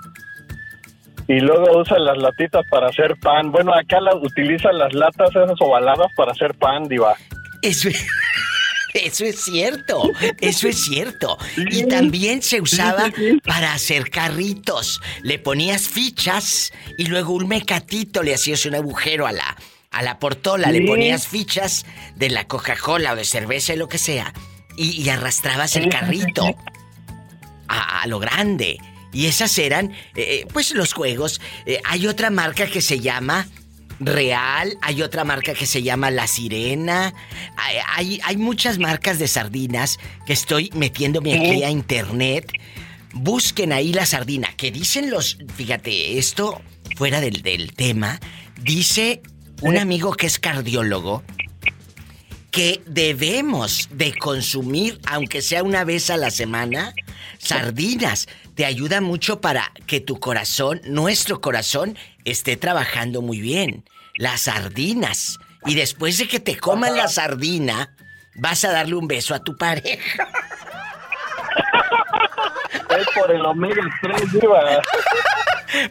Y luego usan las latitas para hacer pan. Bueno, acá la, utilizan las latas esas ovaladas para hacer pan, Diva. Es, Eso es cierto, eso es cierto. Y también se usaba para hacer carritos. Le ponías fichas y luego un mecatito le hacías un agujero a la, a la portola, le ponías fichas de la Coca-Cola o de cerveza y lo que sea. Y, y arrastrabas el carrito a, a lo grande. Y esas eran, eh, pues, los juegos. Eh, hay otra marca que se llama Real, hay otra marca que se llama La Sirena. Hay, hay, hay muchas marcas de sardinas que estoy metiéndome aquí a internet. Busquen ahí la sardina. Que dicen los. Fíjate, esto fuera del, del tema. Dice un amigo que es cardiólogo que debemos de consumir, aunque sea una vez a la semana, sardinas. Te ayuda mucho para que tu corazón, nuestro corazón, esté trabajando muy bien. Las sardinas. Y después de que te coman la sardina, vas a darle un beso a tu pareja. Es por el omega 3, Diva.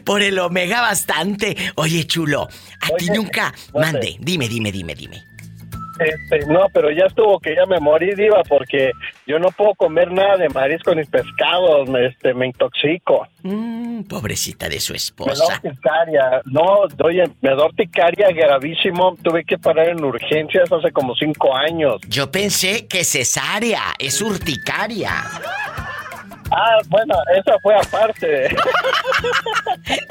Por el omega bastante. Oye, chulo, a ti nunca... Mande, dime, dime, dime, dime. Este, no, pero ya estuvo que ya me morí, Diva, porque yo no puedo comer nada de marisco ni pescados, me, este, me intoxico. Mm, pobrecita de su Me da esposa. No, oye, me da urticaria gravísimo. Tuve que parar en urgencias hace como cinco años. Yo pensé que cesárea es urticaria. Ah, bueno, esa fue aparte.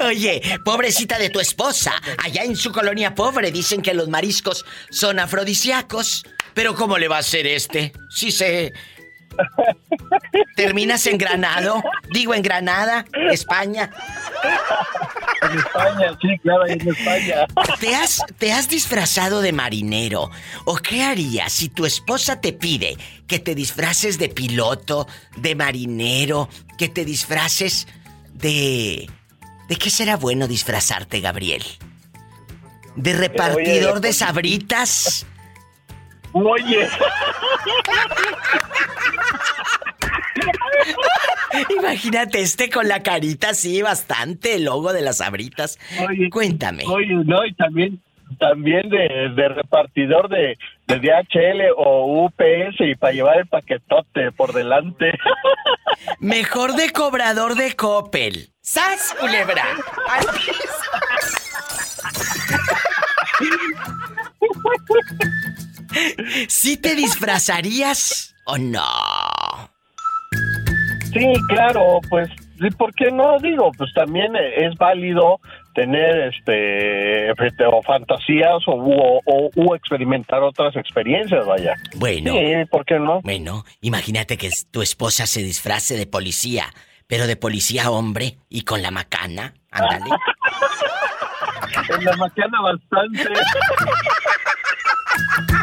Oye, pobrecita de tu esposa. Allá en su colonia pobre dicen que los mariscos son afrodisíacos. Pero ¿cómo le va a ser este? Si se... ¿Terminas en Granado? Digo, en Granada, España. En España, sí, claro, en España. ¿Te has, ¿Te has disfrazado de marinero? ¿O qué harías si tu esposa te pide que te disfraces de piloto, de marinero, que te disfraces de... ¿De qué será bueno disfrazarte, Gabriel? ¿De repartidor de sabritas? Oye. Imagínate este con la carita así, bastante, el logo de las sabritas. Cuéntame. Oye, no, y también, también de, de repartidor de, de DHL o UPS y para llevar el paquetote por delante. Mejor de cobrador de Coppel. ¡Sas, culebra! ¿Sí te disfrazarías o no? Sí, claro, pues, sí, ¿por qué no? Digo, pues también es válido tener este este, o fantasías o, o, o- o experimentar otras experiencias, vaya. Bueno. Sí, ¿por qué no? Bueno, imagínate que tu esposa se disfrace de policía, pero de policía hombre y con la macana. Ándale. En la macana bastante.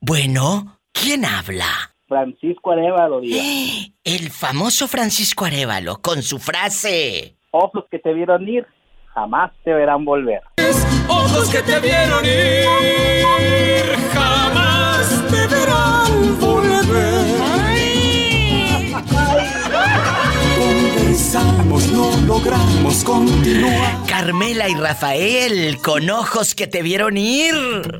Bueno, ¿quién habla? Francisco Arevalo. El famoso Francisco Arevalo con su frase. Ojos que te vieron ir, jamás te verán volver. Ojos que te vieron ir jamás te verán volver. No logramos continuar. Carmela y Rafael con ojos que te vieron ir.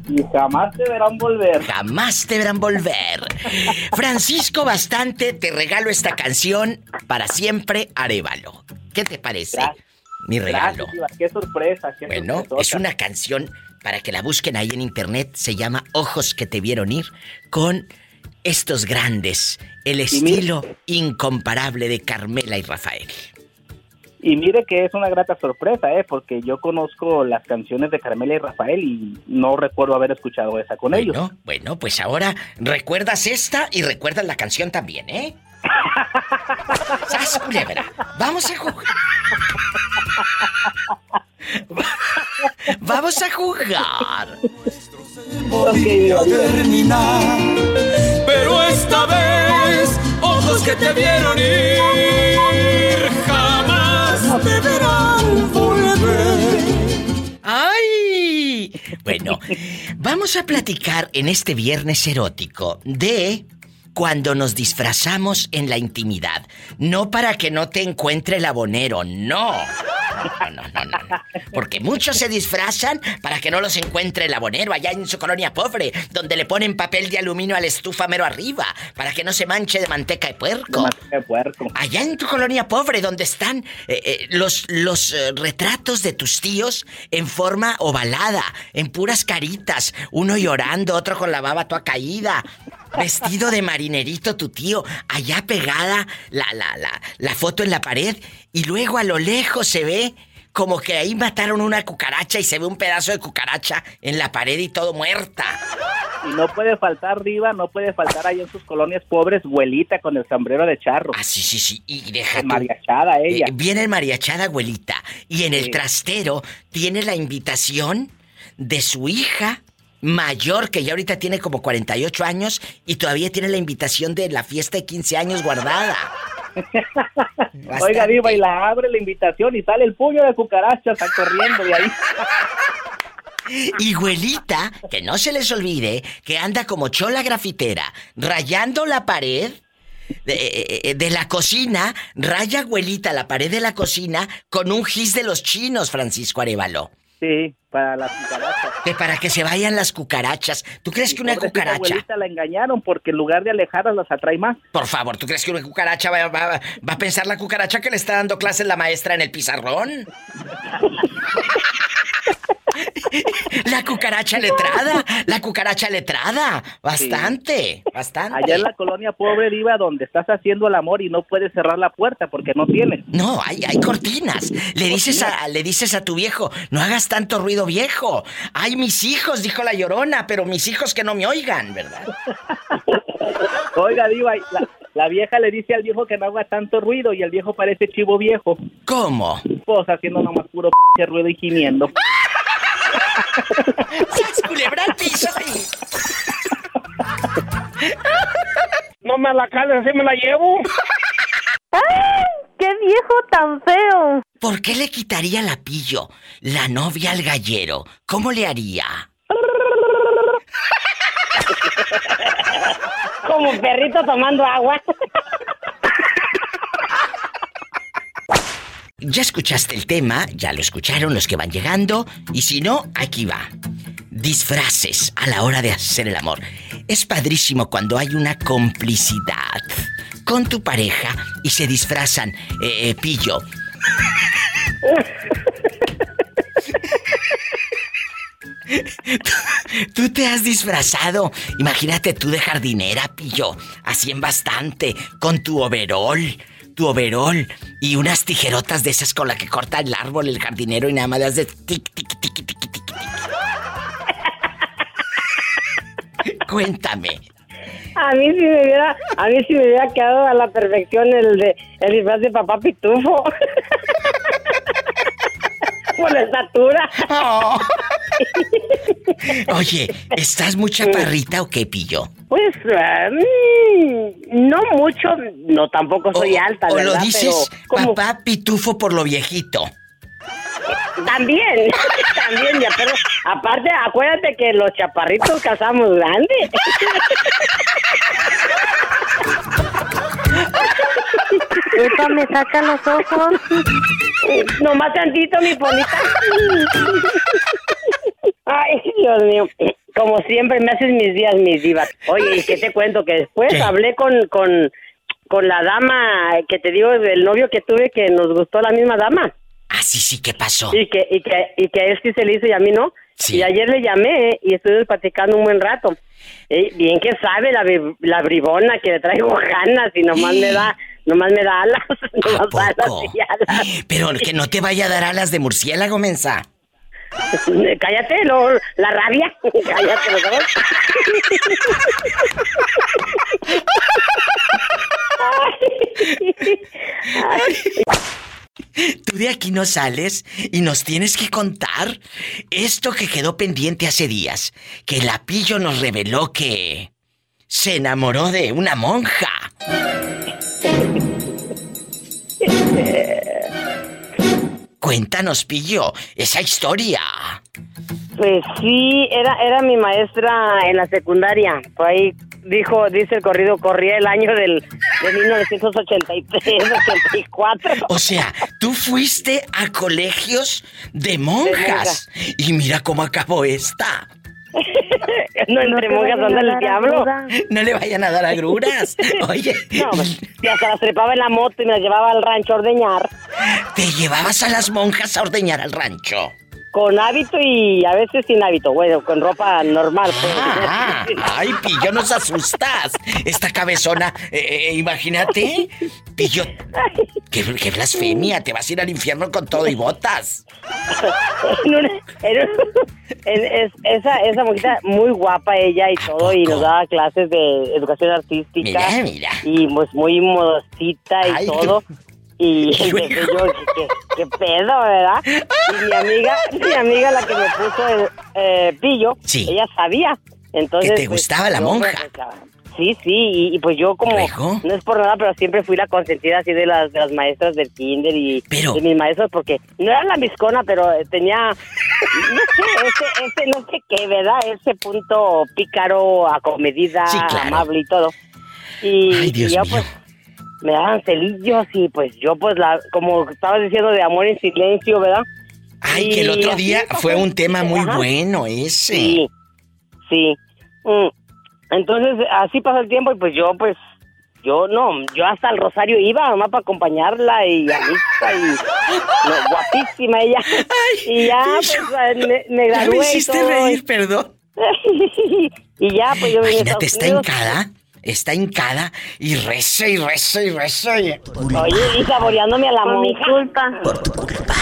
Y jamás te verán volver. Jamás te verán volver. Francisco Bastante, te regalo esta canción para siempre, Arevalo. ¿Qué te parece? Mi regalo. Gracias. Qué sorpresa. Qué Bueno, sorpresota. es una canción para que la busquen ahí en internet. Se llama Ojos que te vieron ir con estos grandes. El estilo incomparable de Carmela y Rafael. Y mire que es una grata sorpresa, ¿eh? Porque yo conozco las canciones de Carmela y Rafael y no recuerdo haber escuchado esa con ellos. Bueno, bueno, pues ahora recuerdas esta y recuerdas la canción también, ¿eh? ¡Sas, culebra! Vamos a jugar. Vamos a jugar. Terminar, pero esta vez ojos que te vieron ir jamás te verán volver. ¡Ay! Bueno, vamos a platicar en este viernes erótico de cuando nos disfrazamos en la intimidad. No para que no te encuentre el abonero, no. No, no, no, no. Porque muchos se disfrazan para que no los encuentre el abonero allá en su colonia pobre, donde le ponen papel de aluminio a la estufa mero arriba, para que no se manche de manteca de puerco. Allá en tu colonia pobre, donde están eh, eh, los, los eh, retratos de tus tíos en forma ovalada, en puras caritas, uno llorando, otro con la baba toda caída. Vestido de marinerito tu tío, allá pegada la, la, la, la foto en la pared y luego a lo lejos se ve como que ahí mataron una cucaracha y se ve un pedazo de cucaracha en la pared y todo muerta. Y no puede faltar arriba, no puede faltar ahí en sus colonias pobres, abuelita con el sombrero de charro. Ah, sí, sí, sí. Y deja Mariachada ella. Eh, viene el mariachada abuelita y en el trastero tiene la invitación de su hija mayor que ya ahorita tiene como 48 años y todavía tiene la invitación de la fiesta de 15 años guardada. Oiga, Diva, y la abre la invitación y sale el puño de cucarachas está corriendo de ahí. Y güelita, que no se les olvide que anda como chola grafitera, rayando la pared de, eh, eh, de la cocina, raya güelita la pared de la cocina con un gis de los chinos, Francisco Arevalo. Sí, para las cucarachas. Que para que se vayan las cucarachas. ¿Tú crees que una cucaracha... abuelita la engañaron porque en lugar de alejarlas las atrae más. Por favor, ¿tú crees que una cucaracha va, va- va a pensar la cucaracha que le está dando clases la maestra en el pizarrón? La cucaracha letrada, la cucaracha letrada. Bastante, bastante. Allá en la colonia pobre, Diva, donde estás haciendo el amor y no puedes cerrar la puerta porque no tienes. No, hay, hay cortinas. Le dices, a, le dices a tu viejo, no hagas tanto ruido viejo. Ay, mis hijos, dijo la llorona, pero mis hijos que no me oigan, ¿verdad? Oiga, Diva, la, la vieja le dice al viejo que no haga tanto ruido y el viejo parece chivo viejo. ¿Cómo? Pues haciendo nomás puro p ruido y gimiendo. ¡Sas, culebra al piso! No me la cales, así me la llevo. ¡Ay! ¡Qué viejo tan feo! ¿Por qué le quitaría la pillo la novia al gallero? ¿Cómo le haría? Como un perrito tomando agua. Ya escuchaste el tema, ya lo escucharon los que van llegando, y si no, aquí va. Disfraces a la hora de hacer el amor. Es padrísimo cuando hay una complicidad con tu pareja y se disfrazan, eh, eh, pillo. Tú te has disfrazado. Imagínate tú de jardinera, pillo. Así en bastante. Con tu overol. Tu overol. Y unas tijerotas de esas con la que corta el árbol el jardinero y nada más le hace tic, tic, tic, tic, tic, tic. Cuéntame. A mí sí me hubiera, a mí sí me hubiera quedado a la perfección el de el disfraz de papá pitufo. Por la estatura. Oye, ¿estás muy chaparrita o qué, pillo? Pues mm, no mucho, no tampoco soy alta, ¿O ¿verdad? lo dices Pero papá pitufo por lo viejito? también, también ya, pero aparte acuérdate que los chaparritos cazamos grandes. Epa, me saca los ojos. Nomás tantito, mi bonita. Ay, Dios mío. Como siempre me haces mis días, mis divas. Oye, ¿y qué te cuento? Que después hablé con, con, con la dama que te digo, del novio que tuve, que nos gustó la misma dama. Ah, sí, sí, ¿qué pasó? Y que, y que, y que a él sí se le hizo y a mí no. Y ayer le llamé y estuvimos platicando un buen rato. Eh, bien que sabe la, la bribona que le traigo ganas y nomás me da, nomás me da alas. nomás alas y alas. Pero que no te vaya a dar alas de murciélago, mensa. Cállate, lo, la rabia. Cállate, los dos. Tú de aquí no sales y nos tienes que contar esto que quedó pendiente hace días. Que la pillo nos reveló que se enamoró de una monja. Cuéntanos, pillo, esa historia. Pues sí, era, era mi maestra en la secundaria. Fue ahí dijo, dice el corrido, corría el año del de 1983, 84. O sea, tú fuiste a colegios de monjas. Y mira cómo acabó esta. No entre te monjas vayan anda a el dar diablo. No le vayan a dar agruras. Oye, No, pues, y hasta las trepaba en la moto y me las llevaba al rancho a ordeñar. te llevabas a las monjas a ordeñar al rancho. Con hábito y a veces sin hábito, bueno, con ropa normal. pues. Ah, ay, Pillo, nos asustas. Esta cabezona, eh, eh, imagínate. Pillo, qué, qué blasfemia. Te vas a ir al infierno con todo y botas. En una- en un- en- es- esa, esa monjita muy guapa ella y todo, y nos daba clases de educación artística. Mira, mira. Y pues muy modosita y Ay, todo. Y Hijo. empecé yo, ¿qué, qué pedo, ¿verdad? Y mi amiga, mi amiga la que me puso el eh, pillo, Sí. ella sabía. Entonces, Que te pues, gustaba la yo, monja. Sí, sí, y, y pues yo como, no es por nada, pero siempre fui la consentida así de las, de las maestras del kinder y de mis maestros, porque no era la miscona, pero tenía, no sé, ese, ese no sé qué, ¿verdad? Ese punto pícaro, acomedida, Sí, claro. amable y todo. Y, Ay, Dios y yo mío. pues me daban celillos y pues yo pues la, como estabas diciendo de amor en silencio, ¿verdad? Ay, que el Y otro día fue un tema muy Ajá. bueno ese. Sí, sí. Mm. Entonces, así pasa el tiempo y pues yo, pues, yo no, yo hasta el Rosario iba nomás para acompañarla y a misa y no, guapísima ella. y ya, pues, me, me Ya gradué me y hiciste todo. reír, perdón. y ya, pues yo Imagínate, está hincada, está hincada y reza y reza y reza. y- Oye, y saboreándome a la Por mi monja. culpa. Por tu culpa.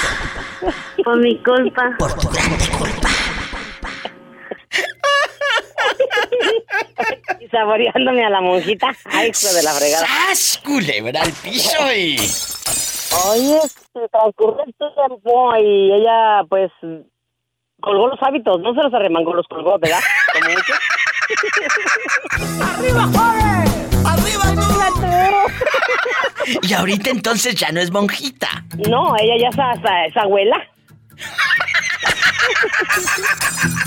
Por mi culpa. Por tu grande culpa. y saboreándome a la monjita. Ay, hijo de la fregada. ¡Sas! Culebra al piso y... Oye, se transcurrió el tiempo y ella, pues, colgó los hábitos. No se los arremangó, los colgó, ¿verdad? Como mucho. ¡Arriba, Juárez! ¡Arriba, Y ahorita entonces ya no es monjita. No, ella ya es, abuela.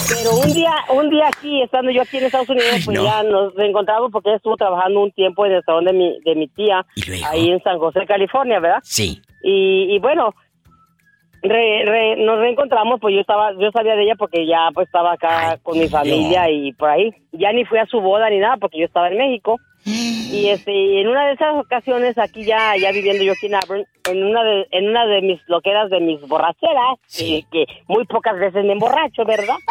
Pero un día, un día aquí, estando yo aquí en Estados Unidos, pues no. ya nos encontramos porque ella estuvo trabajando un tiempo en el salón de mi, de mi tía, ahí en San José, California, ¿verdad? Sí. Y, y bueno, re- re- nos reencontramos, pues yo estaba, yo sabía de ella porque ya pues estaba acá con mi familia y por ahí. Ya ni fui a su boda ni nada porque yo estaba en México. Y este, y en una de esas ocasiones aquí ya, ya viviendo yo aquí en Auburn, en una de, en una de mis loqueras de mis borracheras, que, que muy pocas veces me emborracho, ¿verdad?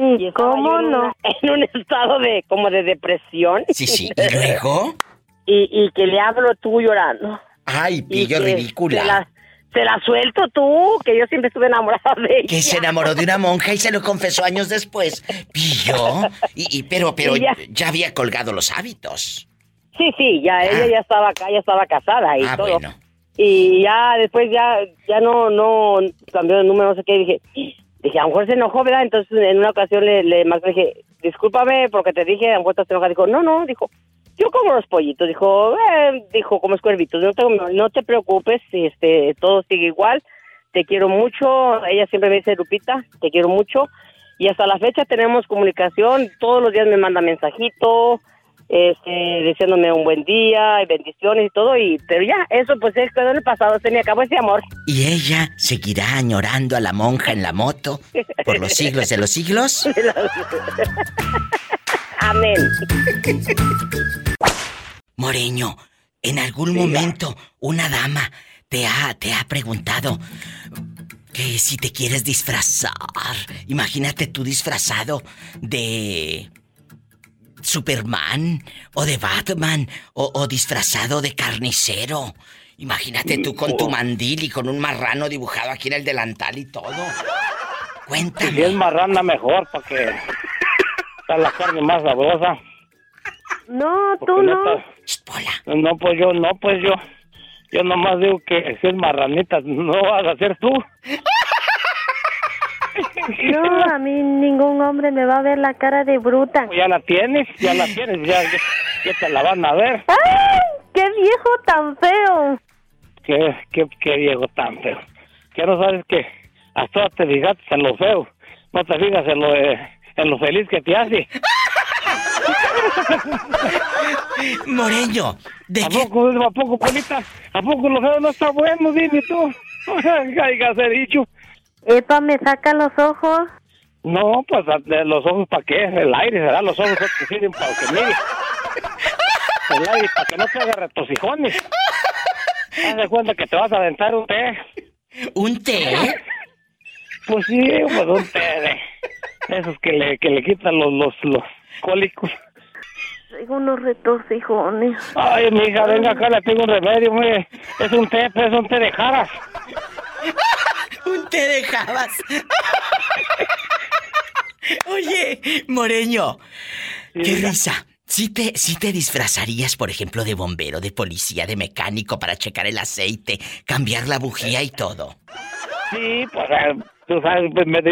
Y ¿cómo en no? una- en un estado de, como de depresión. Sí, sí. ¿Y luego? y, y que le hablo tú llorando. Ay, pillo que ridícula. La, se la suelto tú, que yo siempre estuve enamorada de ella. Que se enamoró de una monja y se lo confesó años después. Pillo. Y, y- pero, pero Y ya. ya. había colgado los hábitos. Sí, sí, ya ella ya estaba acá, ya estaba casada y Ah, todo. bueno. Y ya después ya ya no no cambió de número, no sé qué, dije, dije, a lo mejor se enojó, ¿verdad? Entonces en una ocasión le, le más le dije, discúlpame porque te dije, a lo mejor enojada. Dijo, no, no, dijo, yo como los pollitos, dijo, eh, dijo, como cuervitos, no te, no te preocupes, este, todo sigue igual, te quiero mucho, ella siempre me dice, Lupita, te quiero mucho, y hasta la fecha tenemos comunicación, todos los días me manda mensajito, este, deseándome un buen día y bendiciones y todo, y pero ya, eso pues es quedó en el pasado, se me acabó ese amor. ¿Y ella seguirá añorando a la monja en la moto por los siglos de los siglos? Amén. Moreño, en algún momento una dama te ha, te ha preguntado que si te quieres disfrazar. Imagínate tú disfrazado de Superman o de Batman o, o disfrazado de carnicero. Imagínate tú con tu mandil y con un marrano dibujado aquí en el delantal y todo. Cuéntame. Si es marrana mejor, porque está la carne más sabrosa. No, Porque tú no. está- No, pues yo, no, pues yo. Yo nomás digo que si es marranita, no vas a ser tú. No, a mí ningún hombre me va a ver la cara de bruta. Ya la tienes, ya la tienes, ya, ya, ya te la van a ver. ¡Ay! ¡Qué viejo tan feo! Qué, qué, qué viejo tan feo. Que no sabes que hasta te fijaste en lo feo. No te fijas en lo, eh, en lo feliz que te hace. Moreño, ¿de ¿A poco, a poco, Polita? ¿A poco los dedos no está bueno, dime tú? Se dicho. Epa, ¿me saca los ojos? No, pues los ojos para qué? El aire, ¿verdad? Los ojos que sirven para que mire. El aire para que no te haga retosijones. Haz de cuenta que te vas a aventar un té. ¿Un té? Pues sí, pues un té de esos que le, que le quitan los, los, los cólicos. Tengo unos retorcijones. Ay, mi hija, venga acá, le tengo un remedio, mire. Es un té, pues, es un té de jaras. Un té de jabas. Oye, Moreño, qué risa. Si te, si te disfrazarías, por ejemplo, de bombero, de policía, de mecánico para checar el aceite, cambiar la bujía y todo. Sí, pues eh, tú sabes, pues, me,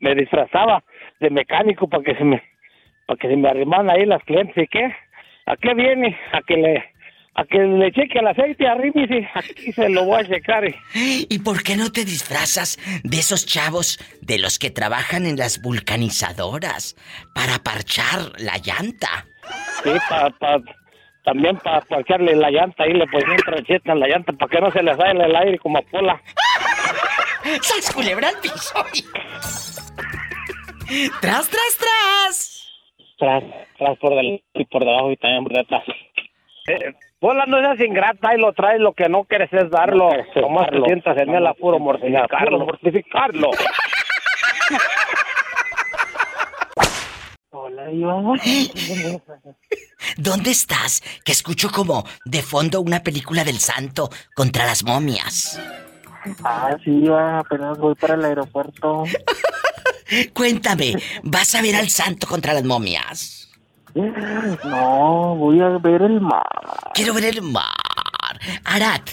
me disfrazaba de mecánico para que se me para que se me arrimaran ahí las clientes y qué a qué viene a que le a que le cheque el aceite arriba y sí, aquí se lo voy a checar y ¿Y por qué no te disfrazas de esos chavos de los que trabajan en las vulcanizadoras para parchar la llanta? sí pa, pa- también para parcharle la llanta ahí le ponían trancheta en la llanta para que no se le salga el aire como a pola ¡Sas culebra al piso! ¡Tras, tras, tras! tras tras por del y por debajo y también por detrás eh, Pola no seas ingrata y lo traes, lo que no quieres es darlo. Nomás te sientas en el apuro mortificarlo. mortificarlo. Hola, Iván. ¿Dónde estás? Que escucho como de fondo una película del santo contra las momias. Ah, sí, Iván, apenas voy para el aeropuerto. Cuéntame, ¿vas a ver al santo contra las momias? No, voy a ver el mar. Quiero ver el mar. Arat,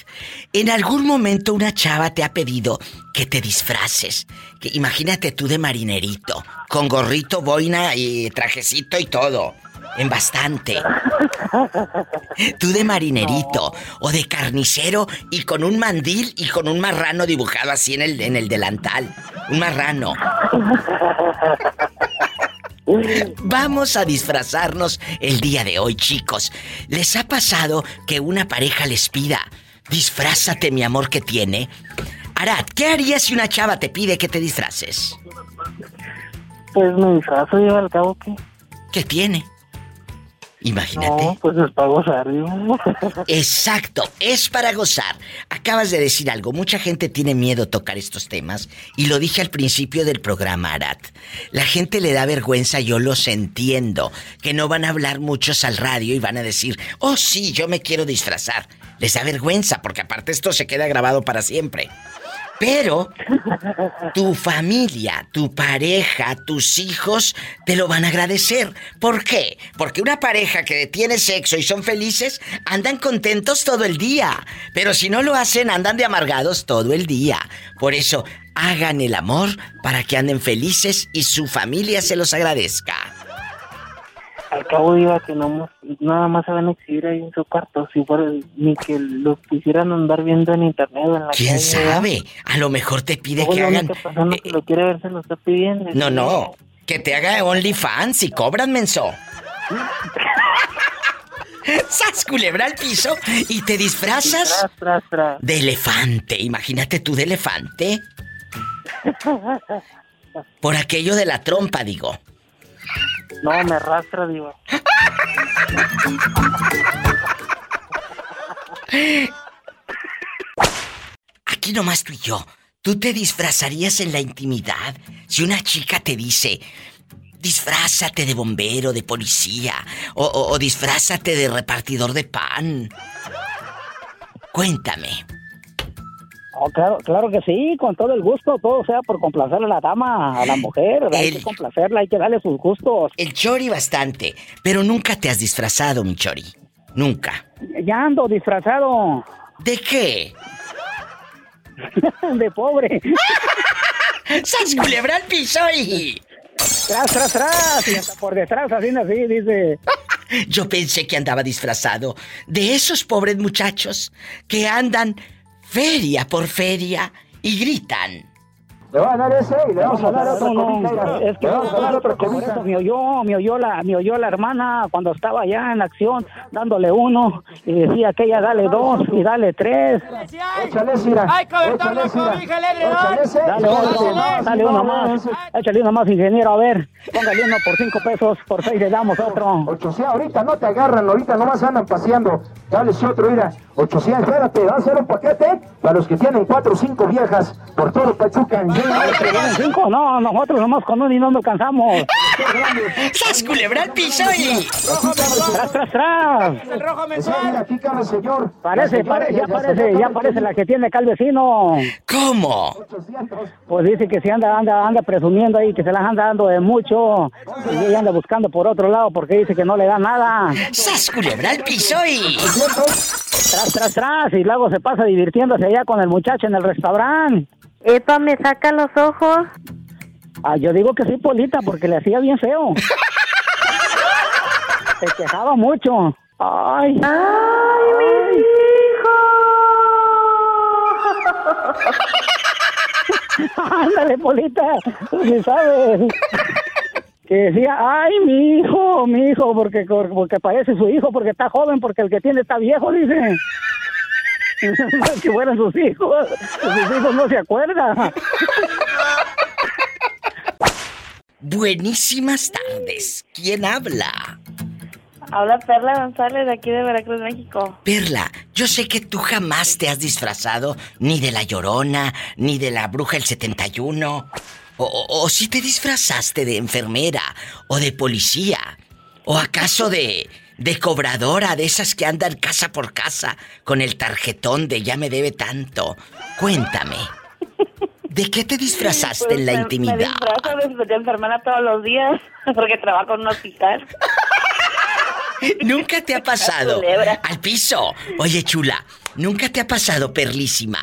en algún momento una chava te ha pedido que te disfraces. Que imagínate tú de marinerito, con gorrito, boina y trajecito y todo. En bastante. Tú de marinerito o de carnicero y con un mandil y con un marrano dibujado así en el, en el delantal. Un marrano. Vamos a disfrazarnos el día de hoy, chicos. ¿Les ha pasado que una pareja les pida, disfrázate mi amor que tiene? Arad, ¿qué harías si una chava te pide que te disfraces? Pues me disfrazo, Iván, al cabo que. ¿Qué tiene? Imagínate. No, pues es para gozar. Exacto, es para gozar. Acabas de decir algo, mucha gente tiene miedo a tocar estos temas y lo dije al principio del programa, Arat. La gente le da vergüenza, yo los entiendo, que no van a hablar muchos al radio y van a decir, oh sí, yo me quiero disfrazar. Les da vergüenza porque aparte esto se queda grabado para siempre. Pero tu familia, tu pareja, tus hijos te lo van a agradecer. ¿Por qué? Porque una pareja que tiene sexo y son felices andan contentos todo el día. Pero si no lo hacen, andan de amargados todo el día. Por eso, hagan el amor para que anden felices y su familia se los agradezca. Al cabo iba que no, nada más se van a exhibir ahí en su cuarto, si fuera, ni que los quisieran andar viendo en internet o en la ¿Quién sabe? A lo mejor te pide que la hagan... persona que lo quiere ver se lo está pidiendo. No, no. Que te haga OnlyFans y cobran, menso. ¡Sas culebra al piso! Y te disfrazas Tras, tras, tras. de elefante. Imagínate tú de elefante. Por aquello de la trompa, digo. No, me arrastra, digo. Aquí nomás tú y yo. ¿Tú te disfrazarías en la intimidad si una chica te dice, disfrázate de bombero, de policía, o, o- o disfrázate de repartidor de pan? Cuéntame. Oh, claro, claro que sí, con todo el gusto, todo sea por complacer a la dama, a la mujer, hay que complacerla, hay que darle sus gustos. El chori bastante, pero nunca te has disfrazado, mi chori. Nunca. Ya ando disfrazado. ¿De qué? de pobre. ¡Sas culebra al piso y... Tras, tras, tras, y hasta por detrás, así, así, dice. Yo pensé que andaba disfrazado de esos pobres muchachos que andan feria por feria y gritan. Le va a dar ese y le vamos a dar otra no, cobija. es que vamos a dar otra eso me oyó, me oyó la, me oyó la hermana cuando estaba allá en acción dándole uno y decía que ella dale dos y dale tres. Échale, cobija, el edredón. Échale ese. Dale otro, dale uno más, échale uno más ingeniero, a ver, póngale uno por cinco pesos, por seis le damos otro. 800, ahorita no te agarran, ahorita nomás andan paseando. Dale si otro, mira. 800, espérate, va a ser un paquete para los que tienen cuatro o cinco viejas por todo Pachuca. ¿Los que tienen cinco? No, nosotros nomás con uno y no nos alcanzamos. ¡Sas culebra al piso y... ¡Tras, tras, tras! El rojo aquí cabe, señor. Parece, parece, ya parece, ya parece la que tiene acá el vecino. ¿Cómo? Pues dice que si anda, anda, anda presumiendo ahí, que se las anda dando de mucho. Y ella anda buscando por otro lado porque dice que no le da nada. ¡Sas culebra al piso y... Tras, tras, tras. Y luego se pasa divirtiéndose allá con el muchacho en el restaurante. Epa, me saca los ojos. Ah, yo digo que sí, Polita, porque le hacía bien feo. Se quejaba mucho. Ay. ¡Ay, mi Ándale, Polita, tú sí sabes. Que decía, ay, mi hijo, mi hijo, porque, porque parece su hijo, porque está joven, porque el que tiene está viejo, dice. que fueran sus hijos, sus hijos no se acuerdan. Buenísimas tardes. ¿Quién habla? Habla Perla González de aquí de Veracruz, México. Perla, yo sé que tú jamás te has disfrazado ni de la Llorona, ni de la Bruja del 71. O, o, o si te disfrazaste de enfermera o de policía. O acaso de, de cobradora, de esas que andan casa por casa con el tarjetón de ya me debe tanto. Cuéntame. ¿De qué te disfrazaste Pues en la me- intimidad? Me disfrazo de, enfermera todos los días porque trabajo en un hospital. Nunca te ha pasado. Al piso. Oye, chula, nunca te ha pasado, perlísima,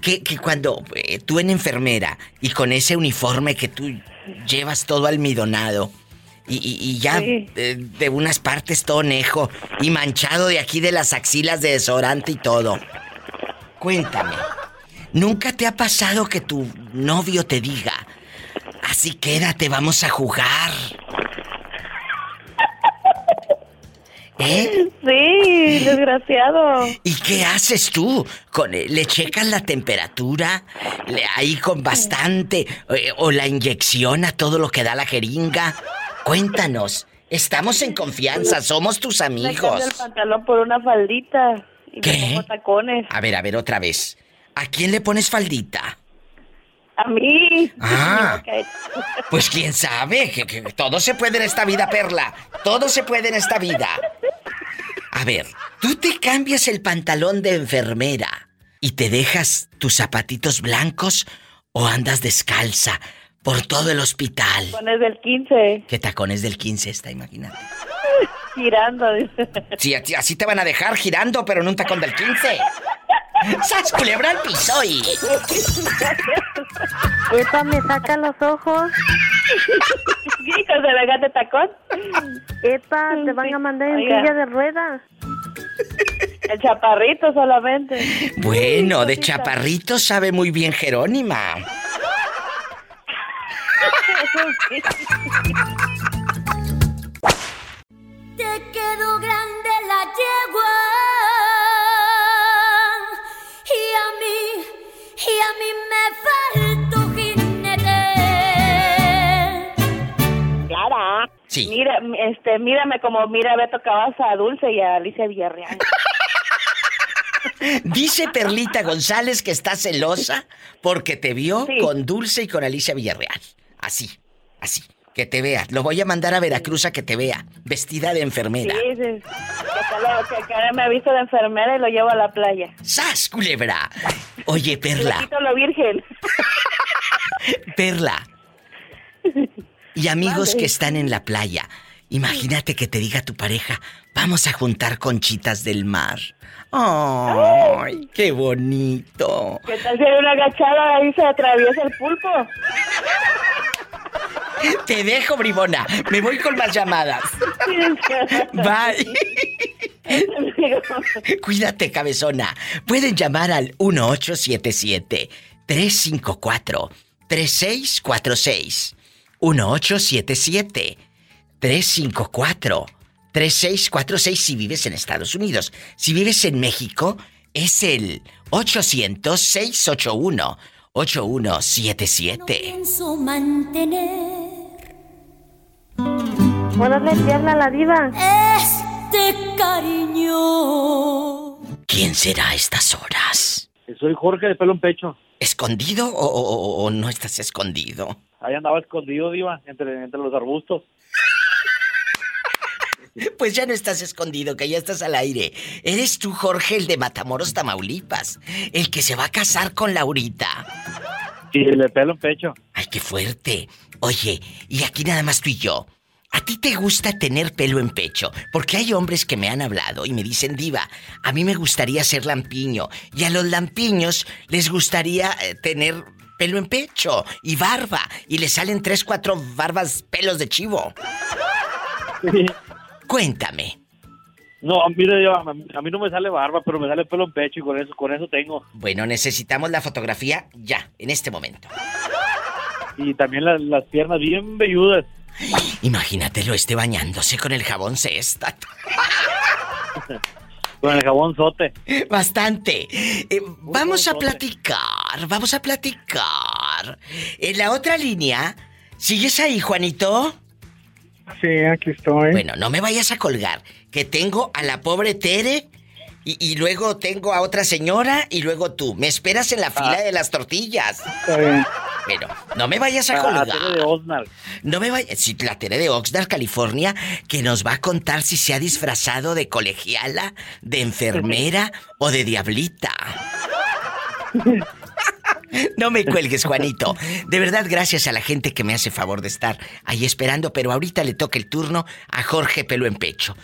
que, que cuando eh, tú en enfermera y con ese uniforme que tú llevas todo almidonado y, y- y ya Sí. eh, de unas partes todo nejo y manchado de aquí de las axilas de desodorante y todo. Cuéntame, ¿nunca te ha pasado que tu novio te diga, así quédate, vamos a jugar? ¿Eh? Sí, desgraciado. ¿Y qué haces tú? Con, eh, ¿Le checas la temperatura? Le- ahí con bastante. eh, ¿O la inyección a todo lo que da la jeringa? Cuéntanos. Estamos en confianza, somos tus Me cambio el amigos. pantalón por una faldita y ¿Qué? me pongo tacones. A ver, a ver, otra vez. ¿A quién le pones faldita? A mí. Ah. Pues quién sabe, que, que todo se puede en esta vida, Perla. Todo se puede en esta vida. A ver, tú te cambias el pantalón de enfermera y te dejas tus zapatitos blancos o andas descalza por todo el hospital. Tacones del 15, ¿Qué tacones del 15 está, imagínate? girando. dice. Sí, así- te van a dejar girando, pero en un tacón del 15. ¡Sas culebra al piso y... Epa, me saca los ojos. Hijos de la gata tacón. Epa, te van a mandar en Oiga. silla de ruedas. El chaparrito solamente. Bueno, de chaparrito sabe muy bien Jerónima. Te quedó grande la yegua y a mí, y a mí me faltó jinete. Clara. Sí. Mira, este, mírame como mira Beto Cavazza a Dulce y a Alicia Villarreal. Dice Perlita González que está celosa porque te vio con Dulce y con Alicia Villarreal. Así, así. Que te vea. Lo voy a mandar a Veracruz a que te vea. Vestida de Sí, enfermera. sí. Que, lo- que, que me ha visto de enfermera y lo llevo a la playa. ¡Sas, culebra! Oye, Le Perla, quito lo virgen. Perla. Y amigos que están en la playa. Imagínate que te diga tu pareja, vamos a juntar conchitas del mar. ¡Ay, qué bonito! ¿Qué tal si hay una agachada ahí se atraviesa el pulpo? Te dejo, bribona. Me voy con más llamadas. Bye. Cuídate, cabezona. Pueden llamar al 1877 354 3646 1877 354 3646 si vives en Estados Unidos. Si vives en México, es el 800-681-8177. Pienso mantener Buenas noches, habla la diva. este cariño. ¿Quién será a estas horas? Soy Jorge de pelo en pecho. ¿Escondido o, o- o no estás escondido? Ahí andaba escondido, Diva, entre, entre los arbustos. Pues ya no estás escondido, que ya estás al aire. Eres tú, Jorge, el de Matamoros, Tamaulipas. El que se va a casar con Laurita. Sí, el de pelo en pecho. Ay, qué fuerte. Oye, y aquí nada más tú y yo. ¿A ti te gusta tener pelo en pecho? Porque hay hombres que me han hablado y me dicen, diva, a mí me gustaría ser lampiño. Y a los lampiños les gustaría eh, tener pelo en pecho y barba. Y le salen tres, cuatro barbas, pelos de chivo. Cuéntame. No, mire, Diva, a mí- no me sale barba, pero me sale pelo en pecho y con eso, con eso tengo. Bueno, necesitamos la fotografía ya, en este momento. Y también las, las piernas bien velludas. Imagínatelo, esté bañándose con el jabón cesta. Con el jabón sote. Bastante. Eh, vamos a platicar, vamos a platicar. En la otra línea, ¿sigues ahí, Juanito? Sí, aquí estoy. Bueno, no me vayas a colgar, que tengo a la pobre Tere y, y luego tengo a otra señora y luego tú. Me esperas en la fila de las tortillas. Está bien. Pero no me vayas a Ah, colgar. Tere de Oxnard. No me vayas. Si la Tere de Oxnard, California, que nos va a contar si se ha disfrazado de colegiala, de enfermera o de diablita. No me cuelgues, Juanito. De verdad, gracias a la gente que me hace favor de estar ahí esperando, pero ahorita le toca el turno a Jorge Pelo en Pecho.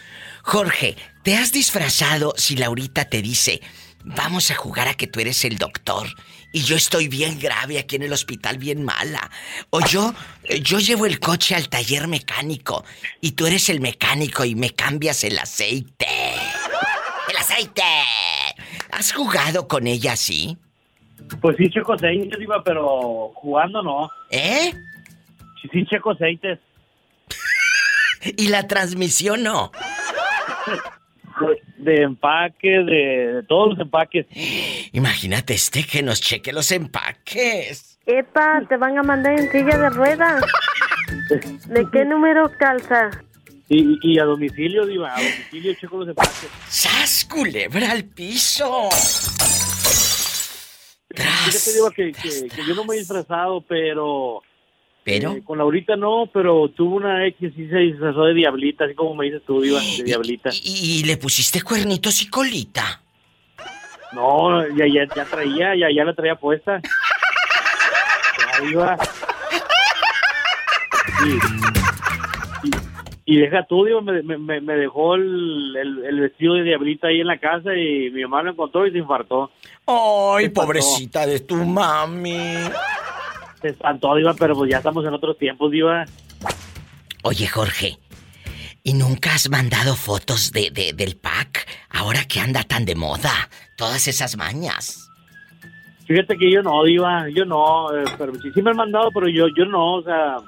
Jorge, ¿te has disfrazado si Laurita te dice, vamos a jugar a que tú eres el doctor y yo estoy bien grave aquí en el hospital, bien mala? O yo, yo llevo el coche al taller mecánico y tú eres el mecánico y me cambias el aceite. ¡El aceite! ¿Has jugado con ella así? Pues sí, checo aceites, Diva, pero jugando no. ¿Eh? Sí, sí, checo aceites. ¿Y la transmisión no? De empaque, de, de todos los empaques. Imagínate este que nos cheque los empaques. Epa, te van a mandar en silla de ruedas. ¿De qué número calza? Y, y a domicilio, Diva, a domicilio checo los empaques. ¡Sas, culebra al piso! Fíjate, Diva, que, que, que yo no me he disfrazado, pero... ¿Pero? eh, con Laurita no, pero tuvo una ex que sí se disfrazó de diablita, así como me dices tú, Diva, de diablita. ¿Y, y le pusiste cuernitos y colita? No, ya, ya, ya traía, ya, ya la traía puesta. Diva. Y, y- deja tú, Diva, me, me- dejó el, el, el vestido de diablita ahí en la casa y mi mamá lo encontró y se infartó. ¡Ay, Se espantó. pobrecita de tu mami! Se espantó, Diva, pero pues ya estamos en otros tiempos, Diva. Oye, Jorge, ¿y nunca has mandado fotos de, de- del pack? Ahora que anda tan de moda, todas esas mañas. Fíjate que yo no, Diva, yo no, eh, pero sí, sí me han mandado, pero yo, yo no, o sea,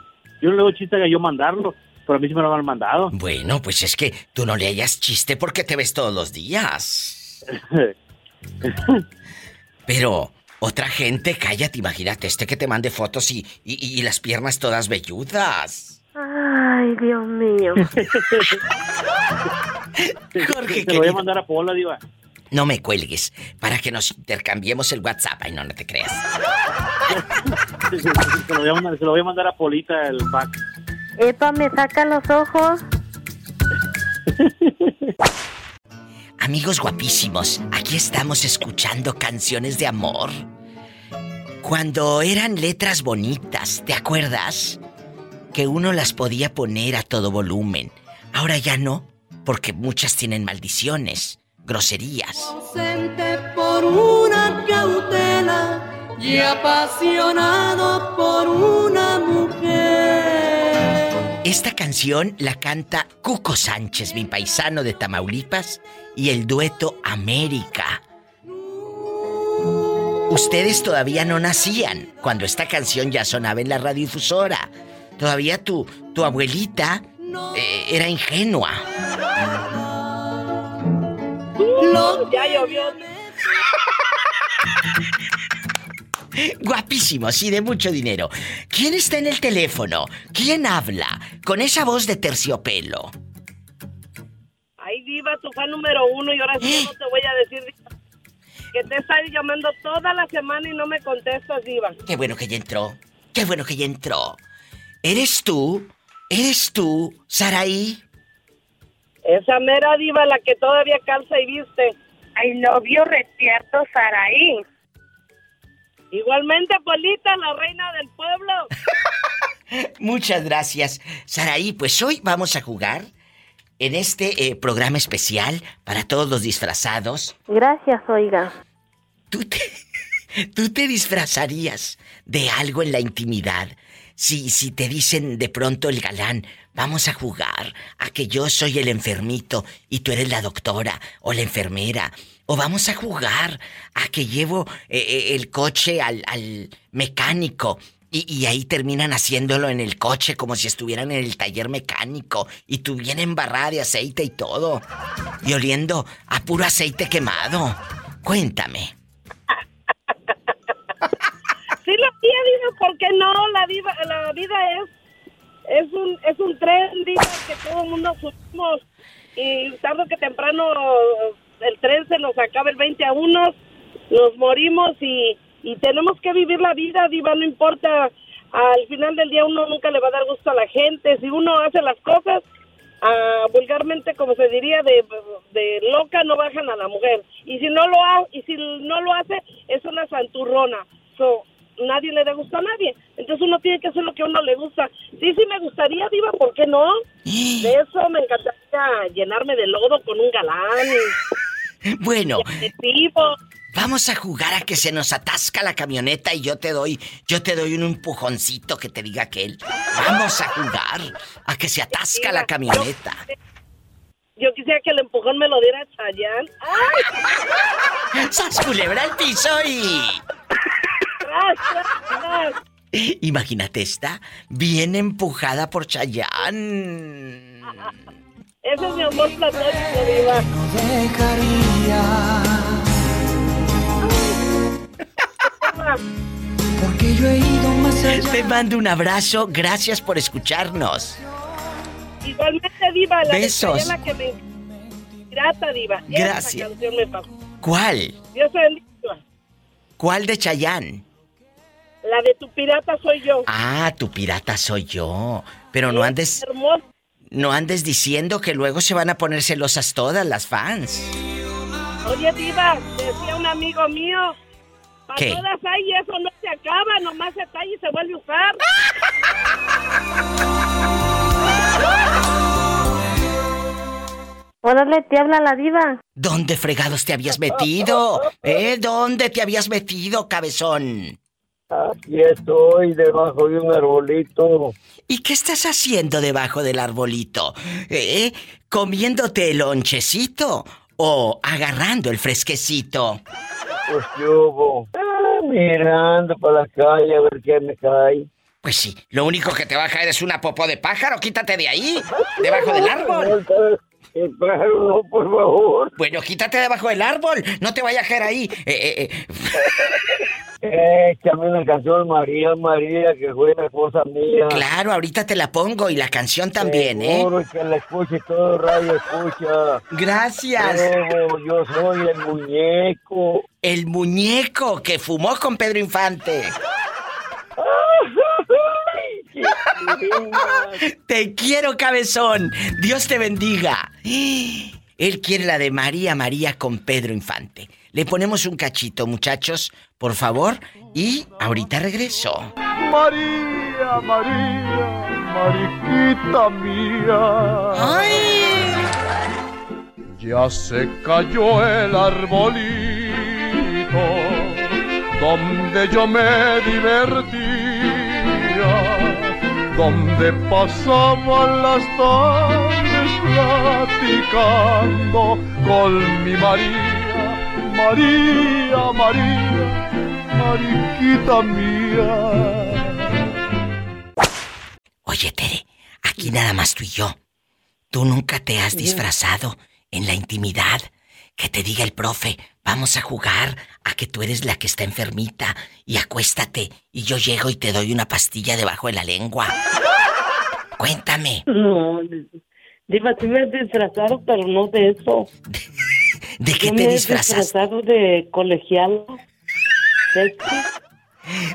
yo no le hago chiste a yo mandarlo, pero a mí sí me lo han mandado. Bueno, pues es que tú no le hayas chiste porque te ves todos los días. Pero otra gente, cállate, imagínate, este que te mande fotos y, y, y las piernas todas velludas. Ay, Dios mío. Jorge, Se lo voy a mandar a Pola, Diva. No me cuelgues para que nos intercambiemos el WhatsApp. Ay, no, no te creas. Se lo voy a mandar, se lo voy a mandar a Polita el pack. Epa, me saca los ojos. Amigos guapísimos, aquí estamos escuchando canciones de amor. Cuando eran letras bonitas, ¿te acuerdas? Que uno las podía poner a todo volumen. Ahora ya no, porque muchas tienen maldiciones, groserías. Ausente por una cautela y apasionado por una mujer. Esta canción la canta Cuco Sánchez, mi paisano de Tamaulipas, y el dueto América. Ustedes todavía no nacían cuando esta canción ya sonaba en la radiodifusora. Todavía tu, tu abuelita eh, era ingenua. Ya llovió. Guapísimo, sí, de mucho dinero. ¿Quién está en el teléfono? ¿Quién habla? Con esa voz de terciopelo. Ay, Diva, tu fan número uno y ahora sí no te voy a decir Diva, que te estás llamando toda la semana y no me contestas, Diva. Qué bueno que ya entró. Qué bueno que ya entró. ¿Eres tú? ¿Eres tú, Saraí? Esa mera Diva, la que todavía calza y viste. Ay, novio recierto, Saraí. Igualmente, Polita, la reina del pueblo. Muchas gracias, Saraí. Pues hoy vamos a jugar en este eh, programa especial para todos los disfrazados. Gracias, oiga. ¿Tú te disfrazarías de algo en la intimidad? Si, si te dicen de pronto el galán, vamos a jugar a que yo soy el enfermito y tú eres la doctora o la enfermera. O vamos a jugar a que llevo eh, eh, el coche al, mecánico y, y ahí terminan haciéndolo en el coche como si estuvieran en el taller mecánico y tú bien embarrada de aceite y todo. Y oliendo a puro aceite quemado. Cuéntame. Sí lo hacía, Diva, ¿por qué no? La, diva, la vida es es un es un tren, Diva, que todo el mundo subimos y tarde que temprano el tren se nos acaba el 20 a 1, nos morimos y, y tenemos que vivir la vida, Diva, no importa. Al final del día uno nunca le va a dar gusto a la gente. Si uno hace las cosas, ah, vulgarmente, como se diría, de, de loca no bajan a la mujer. Y si no lo ha, y si no lo hace, es una santurrona. So, nadie le da gusto a nadie. Entonces uno tiene que hacer lo que a uno le gusta. Sí, sí me gustaría, Diva, ¿por qué no? De eso me encantaría llenarme de lodo con un galán. Bueno, vamos a jugar a que se nos atasca la camioneta y yo te doy, yo te doy un empujoncito que te diga que él. Vamos a jugar a que se atasca la camioneta. yo quisiera que el empujón me lo diera Chayanne. ¡Ay! ¡Sas culebra al piso y... Imagínate esta, bien empujada por Chayanne. Ese es mi amor platónico, Diva. Porque yo he ido más allá. Te mando un abrazo, gracias por escucharnos. Igualmente, Diva, la Besos. La que me... Pirata, Diva. Gracias. Canción me. ¿Cuál? Dios bendiga. ¿Cuál de Chayanne? La de tu pirata soy yo. Ah, tu pirata soy yo. Pero no andes, Hermosa. No andes diciendo que luego se van a poner celosas todas las fans. Oye, Diva, decía un amigo mío. Para ¿Qué? todas hay, eso no se acaba, nomás se talla y se vuelve a usar. Órale, te habla la diva. ¿Dónde fregados te habías metido? ¿Eh? ¿Dónde te habías metido, cabezón? Aquí estoy debajo de un arbolito. ¿Y qué estás haciendo debajo del arbolito? ¿Eh? ¿Comiéndote el lonchecito? ¿O agarrando el fresquecito? Pues yo hubo. Ah, mirando para la calle a ver qué me cae. Pues sí, lo único que te va a caer es una popó de pájaro, quítate de ahí, debajo del árbol. El pájaro, no, por favor. Bueno, quítate debajo del árbol, no te vaya a caer ahí. Eh, eh, Eh, una canción María, María, que fue la esposa mía. Claro, ahorita te la pongo y la canción también, ¿eh? Seguro que la escuche todo radio escucha. Gracias. Yo soy el muñeco. El muñeco que fumó con Pedro Infante. Te quiero, cabezón. Dios te bendiga. Él quiere la de María María con Pedro Infante. Le ponemos un cachito, muchachos, por favor, y ahorita regreso. María, María, mariquita mía. ¡Ay! Ya se cayó el arbolito donde yo me divertía, donde pasaban las tardes platicando con mi María, María, María, mariquita mía. Oye, Tere, aquí nada más tú y yo. ¿Tú nunca te has disfrazado en la intimidad? Que te diga el profe, vamos a jugar a que tú eres la que está enfermita y acuéstate y yo llego y te doy una pastilla debajo de la lengua. Cuéntame. No, Diva, sí me he disfrazado, pero no de eso. ¿De qué te me he disfrazas? disfrazado de colegial. Sexy.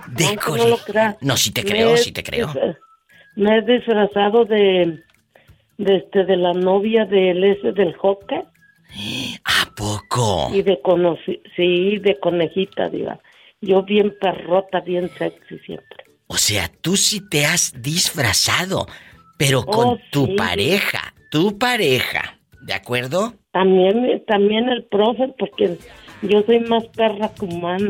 De no lo creas. No, sí te Me creo, he sí te creo. Me he disfrazado de, de, este, de la novia del ese del hockey. ¿A poco? Y de conoci sí, de conejita, diga. Yo bien perrota, bien sexy siempre. O sea, tú sí te has disfrazado, pero con Oh, tu sí. pareja, tu pareja, ¿de acuerdo? También, también el profe, porque yo soy más perra que humana.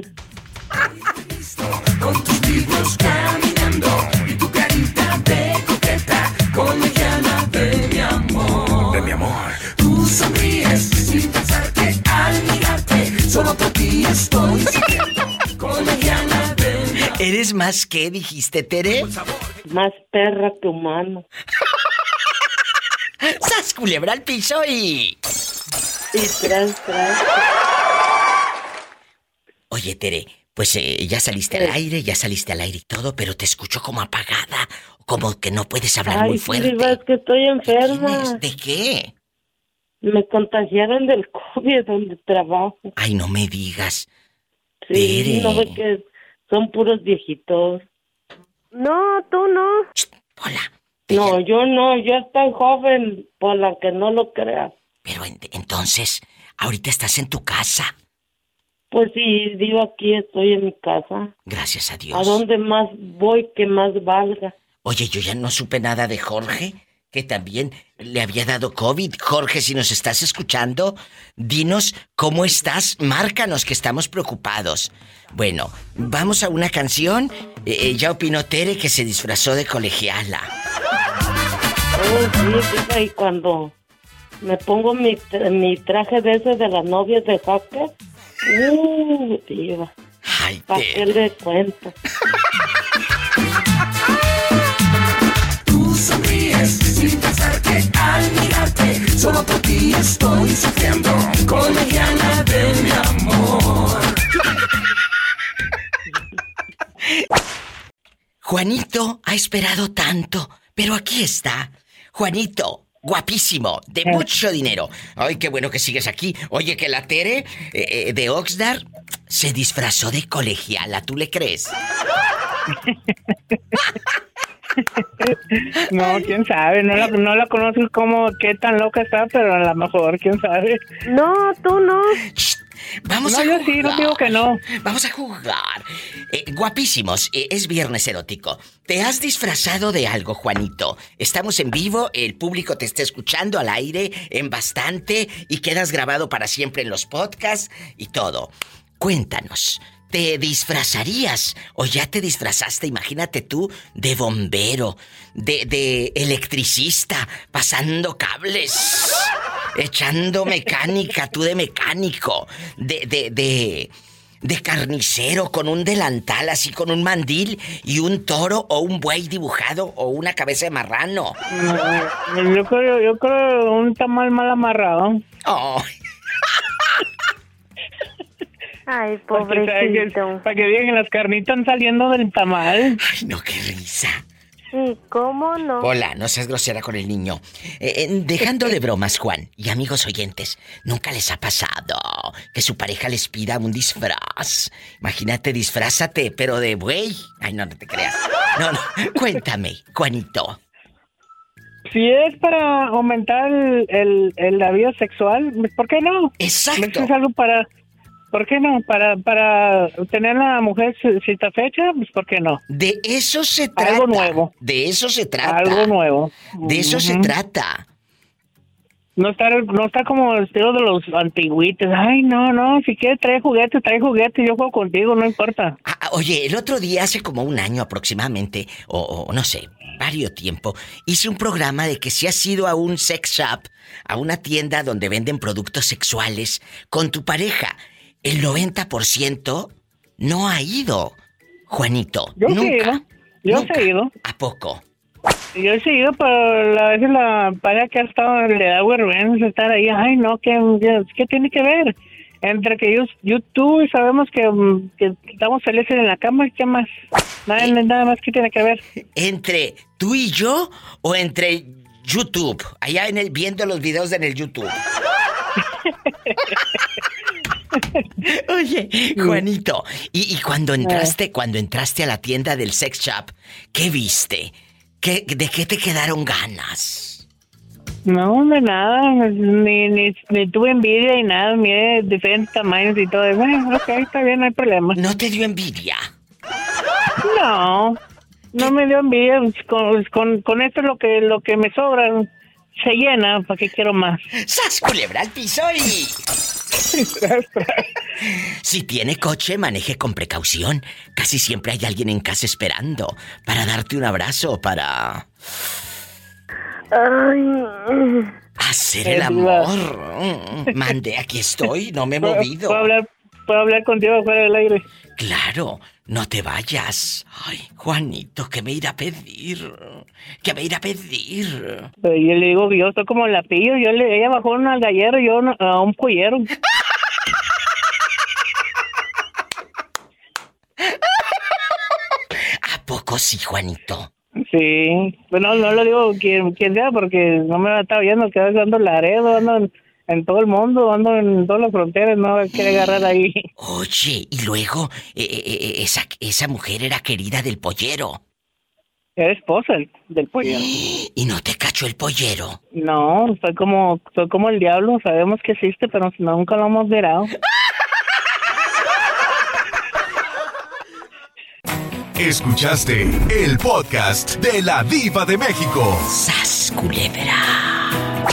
Con tus libros caminando y tu carita de coqueta, colegiala de mi amor. De mi amor. Tú sonríes sin pensar que al mirarte, solo por ti estoy sintiendo. Colegiala de mi amor. ¿Eres más que dijiste, Tere? Más perra que humano. ¡Sas culebra al piso y... Y tras, tras. Oye, Tere, pues eh, ya saliste al aire, ya saliste al aire y todo, pero te escucho como apagada, como que no puedes hablar Ay, muy fuerte. Diva, es que estoy enferma. ¿De qué? Me contagiaron del COVID donde trabajo. Ay, no me digas. Sí, Tere. no ve que son puros viejitos. No, tú no. No, yo no, yo estoy joven, por la que no lo creas. Pero en- entonces, ahorita estás en tu casa. Pues sí, digo aquí estoy en mi casa. Gracias a Dios. ¿A dónde más voy que más valga? Oye, yo ya no supe nada de Jorge, que también le había dado COVID. Jorge, si nos estás escuchando, dinos cómo estás, márcanos que estamos preocupados. Bueno, vamos a una canción. Eh, eh, ya opinó Tere que se disfrazó de colegiala. Oh, sí, y cuando me pongo mi, mi traje de ese de las novias de Jaque, uh, diva. Ay, ¿Para qué le cuento? Tú sonríes sin pensar que al mirarte, solo por ti estoy sufriendo. Colegiala de mi amor. Juanito ha esperado tanto, pero aquí está. Juanito, guapísimo, de mucho dinero. Ay, qué bueno que sigues aquí. Oye, que la Tere eh, eh, de Oxnard se disfrazó de colegiala, ¿tú le crees? No, quién sabe, no la, no la conozco como qué tan loca está, pero a lo mejor, quién sabe. No, tú no. Vamos no, a yo jugar. sí, no digo que no. Vamos a jugar. Eh, guapísimos, eh, es viernes erótico. ¿Te has disfrazado de algo, Juanito? Estamos en vivo, el público te está escuchando al aire en bastante y quedas grabado para siempre en los podcasts y todo. Cuéntanos, ¿te disfrazarías o ya te disfrazaste, imagínate tú, de bombero, de, de electricista, pasando cables? Echando mecánica, tú de mecánico, de, de, de, de carnicero con un delantal así con un mandil y un toro o un buey dibujado o una cabeza de marrano. No, yo creo, yo creo un tamal mal amarrado. Oh. Ay, Para que, pobrecito. para que digan que las carnitas están saliendo del tamal. Ay, no, qué risa. Sí, ¿cómo no? Hola, no seas grosera con el niño. Eh, eh, dejando de bromas, Juan, y amigos oyentes, ¿nunca les ha pasado que su pareja les pida un disfraz? Imagínate, disfrázate, pero de buey. Ay, no, no te creas. No, no, cuéntame, Juanito. Si es para aumentar el, el- el- la vida sexual, ¿por qué no? Exacto. Es algo para... ¿Por qué no? Para, para tener a la mujer ci- satisfecha, pues ¿por qué no? De eso se trata. Algo nuevo. De eso se trata. Algo nuevo. De eso se Ujú. trata. No está, no está como el estilo de los antiguitos. Ay, no, no, si quieres trae juguetes, trae juguetes, yo juego contigo, no importa. Ah, Oye, el otro día, hace como un año aproximadamente, o, o no sé, varios tiempo, hice un programa de que si has ido a un sex shop, a una tienda donde venden productos sexuales, con tu pareja, el 90% no ha ido, Juanito. Yo nunca. he ido. Yo Nunca. he ido. ¿A poco? Yo he ido, pero la vez la pareja que ha estado le da vergüenza estar ahí. Ay, no, ¿qué, qué, tiene que ver? Entre que yo, YouTube y sabemos que, mm, que estamos felices en la cama, ¿qué más? Nada, nada más, ¿qué tiene que ver? ¿Entre tú y yo o entre YouTube? Allá en el viendo los videos en el YouTube. Oye, Juanito, y, y cuando entraste, cuando entraste a la tienda del sex shop, ¿qué viste? ¿Qué, ¿De qué te quedaron ganas? No, de nada, ni, ni, ni tuve envidia ni nada, miré diferentes tamaños y todo. Bueno, ok, está bien, no hay problema. ¿No te dio envidia? No, no me dio envidia. pues, Con, con, con esto es lo que, lo que me sobra. Se llena, ¿para qué quiero más? ¡Sas, culebra al piso y... Si tiene coche, maneje con precaución. Casi siempre hay alguien en casa esperando para darte un abrazo o para hacer el amor. Mm, Mande, aquí estoy, no me he ¿Puedo- movido. ¿Puedo hablar, puedo hablar contigo fuera del aire? Claro, no te vayas. Ay, Juanito, ¿qué me irá a pedir? ¿Qué me irá a pedir? Pero yo le digo que yo estoy como la pillo. Yo le, ella bajó una gallera y yo a un pollero. ¿A poco sí, Juanito? Sí, bueno, no lo digo quien, quien sea porque no me va a estar oyendo que ando Laredo, ando en, todo el mundo, ando en todas las fronteras, no quiere agarrar ahí. Oye, y luego, eh, eh, eh, esa, esa mujer era querida del pollero. Era esposa del, del pollero. ¿Y no te cachó el pollero? No, soy como, soy como el diablo, sabemos que existe, pero nunca lo hemos mirado. Escuchaste el podcast de la Diva de México. ¡Sas, culebra!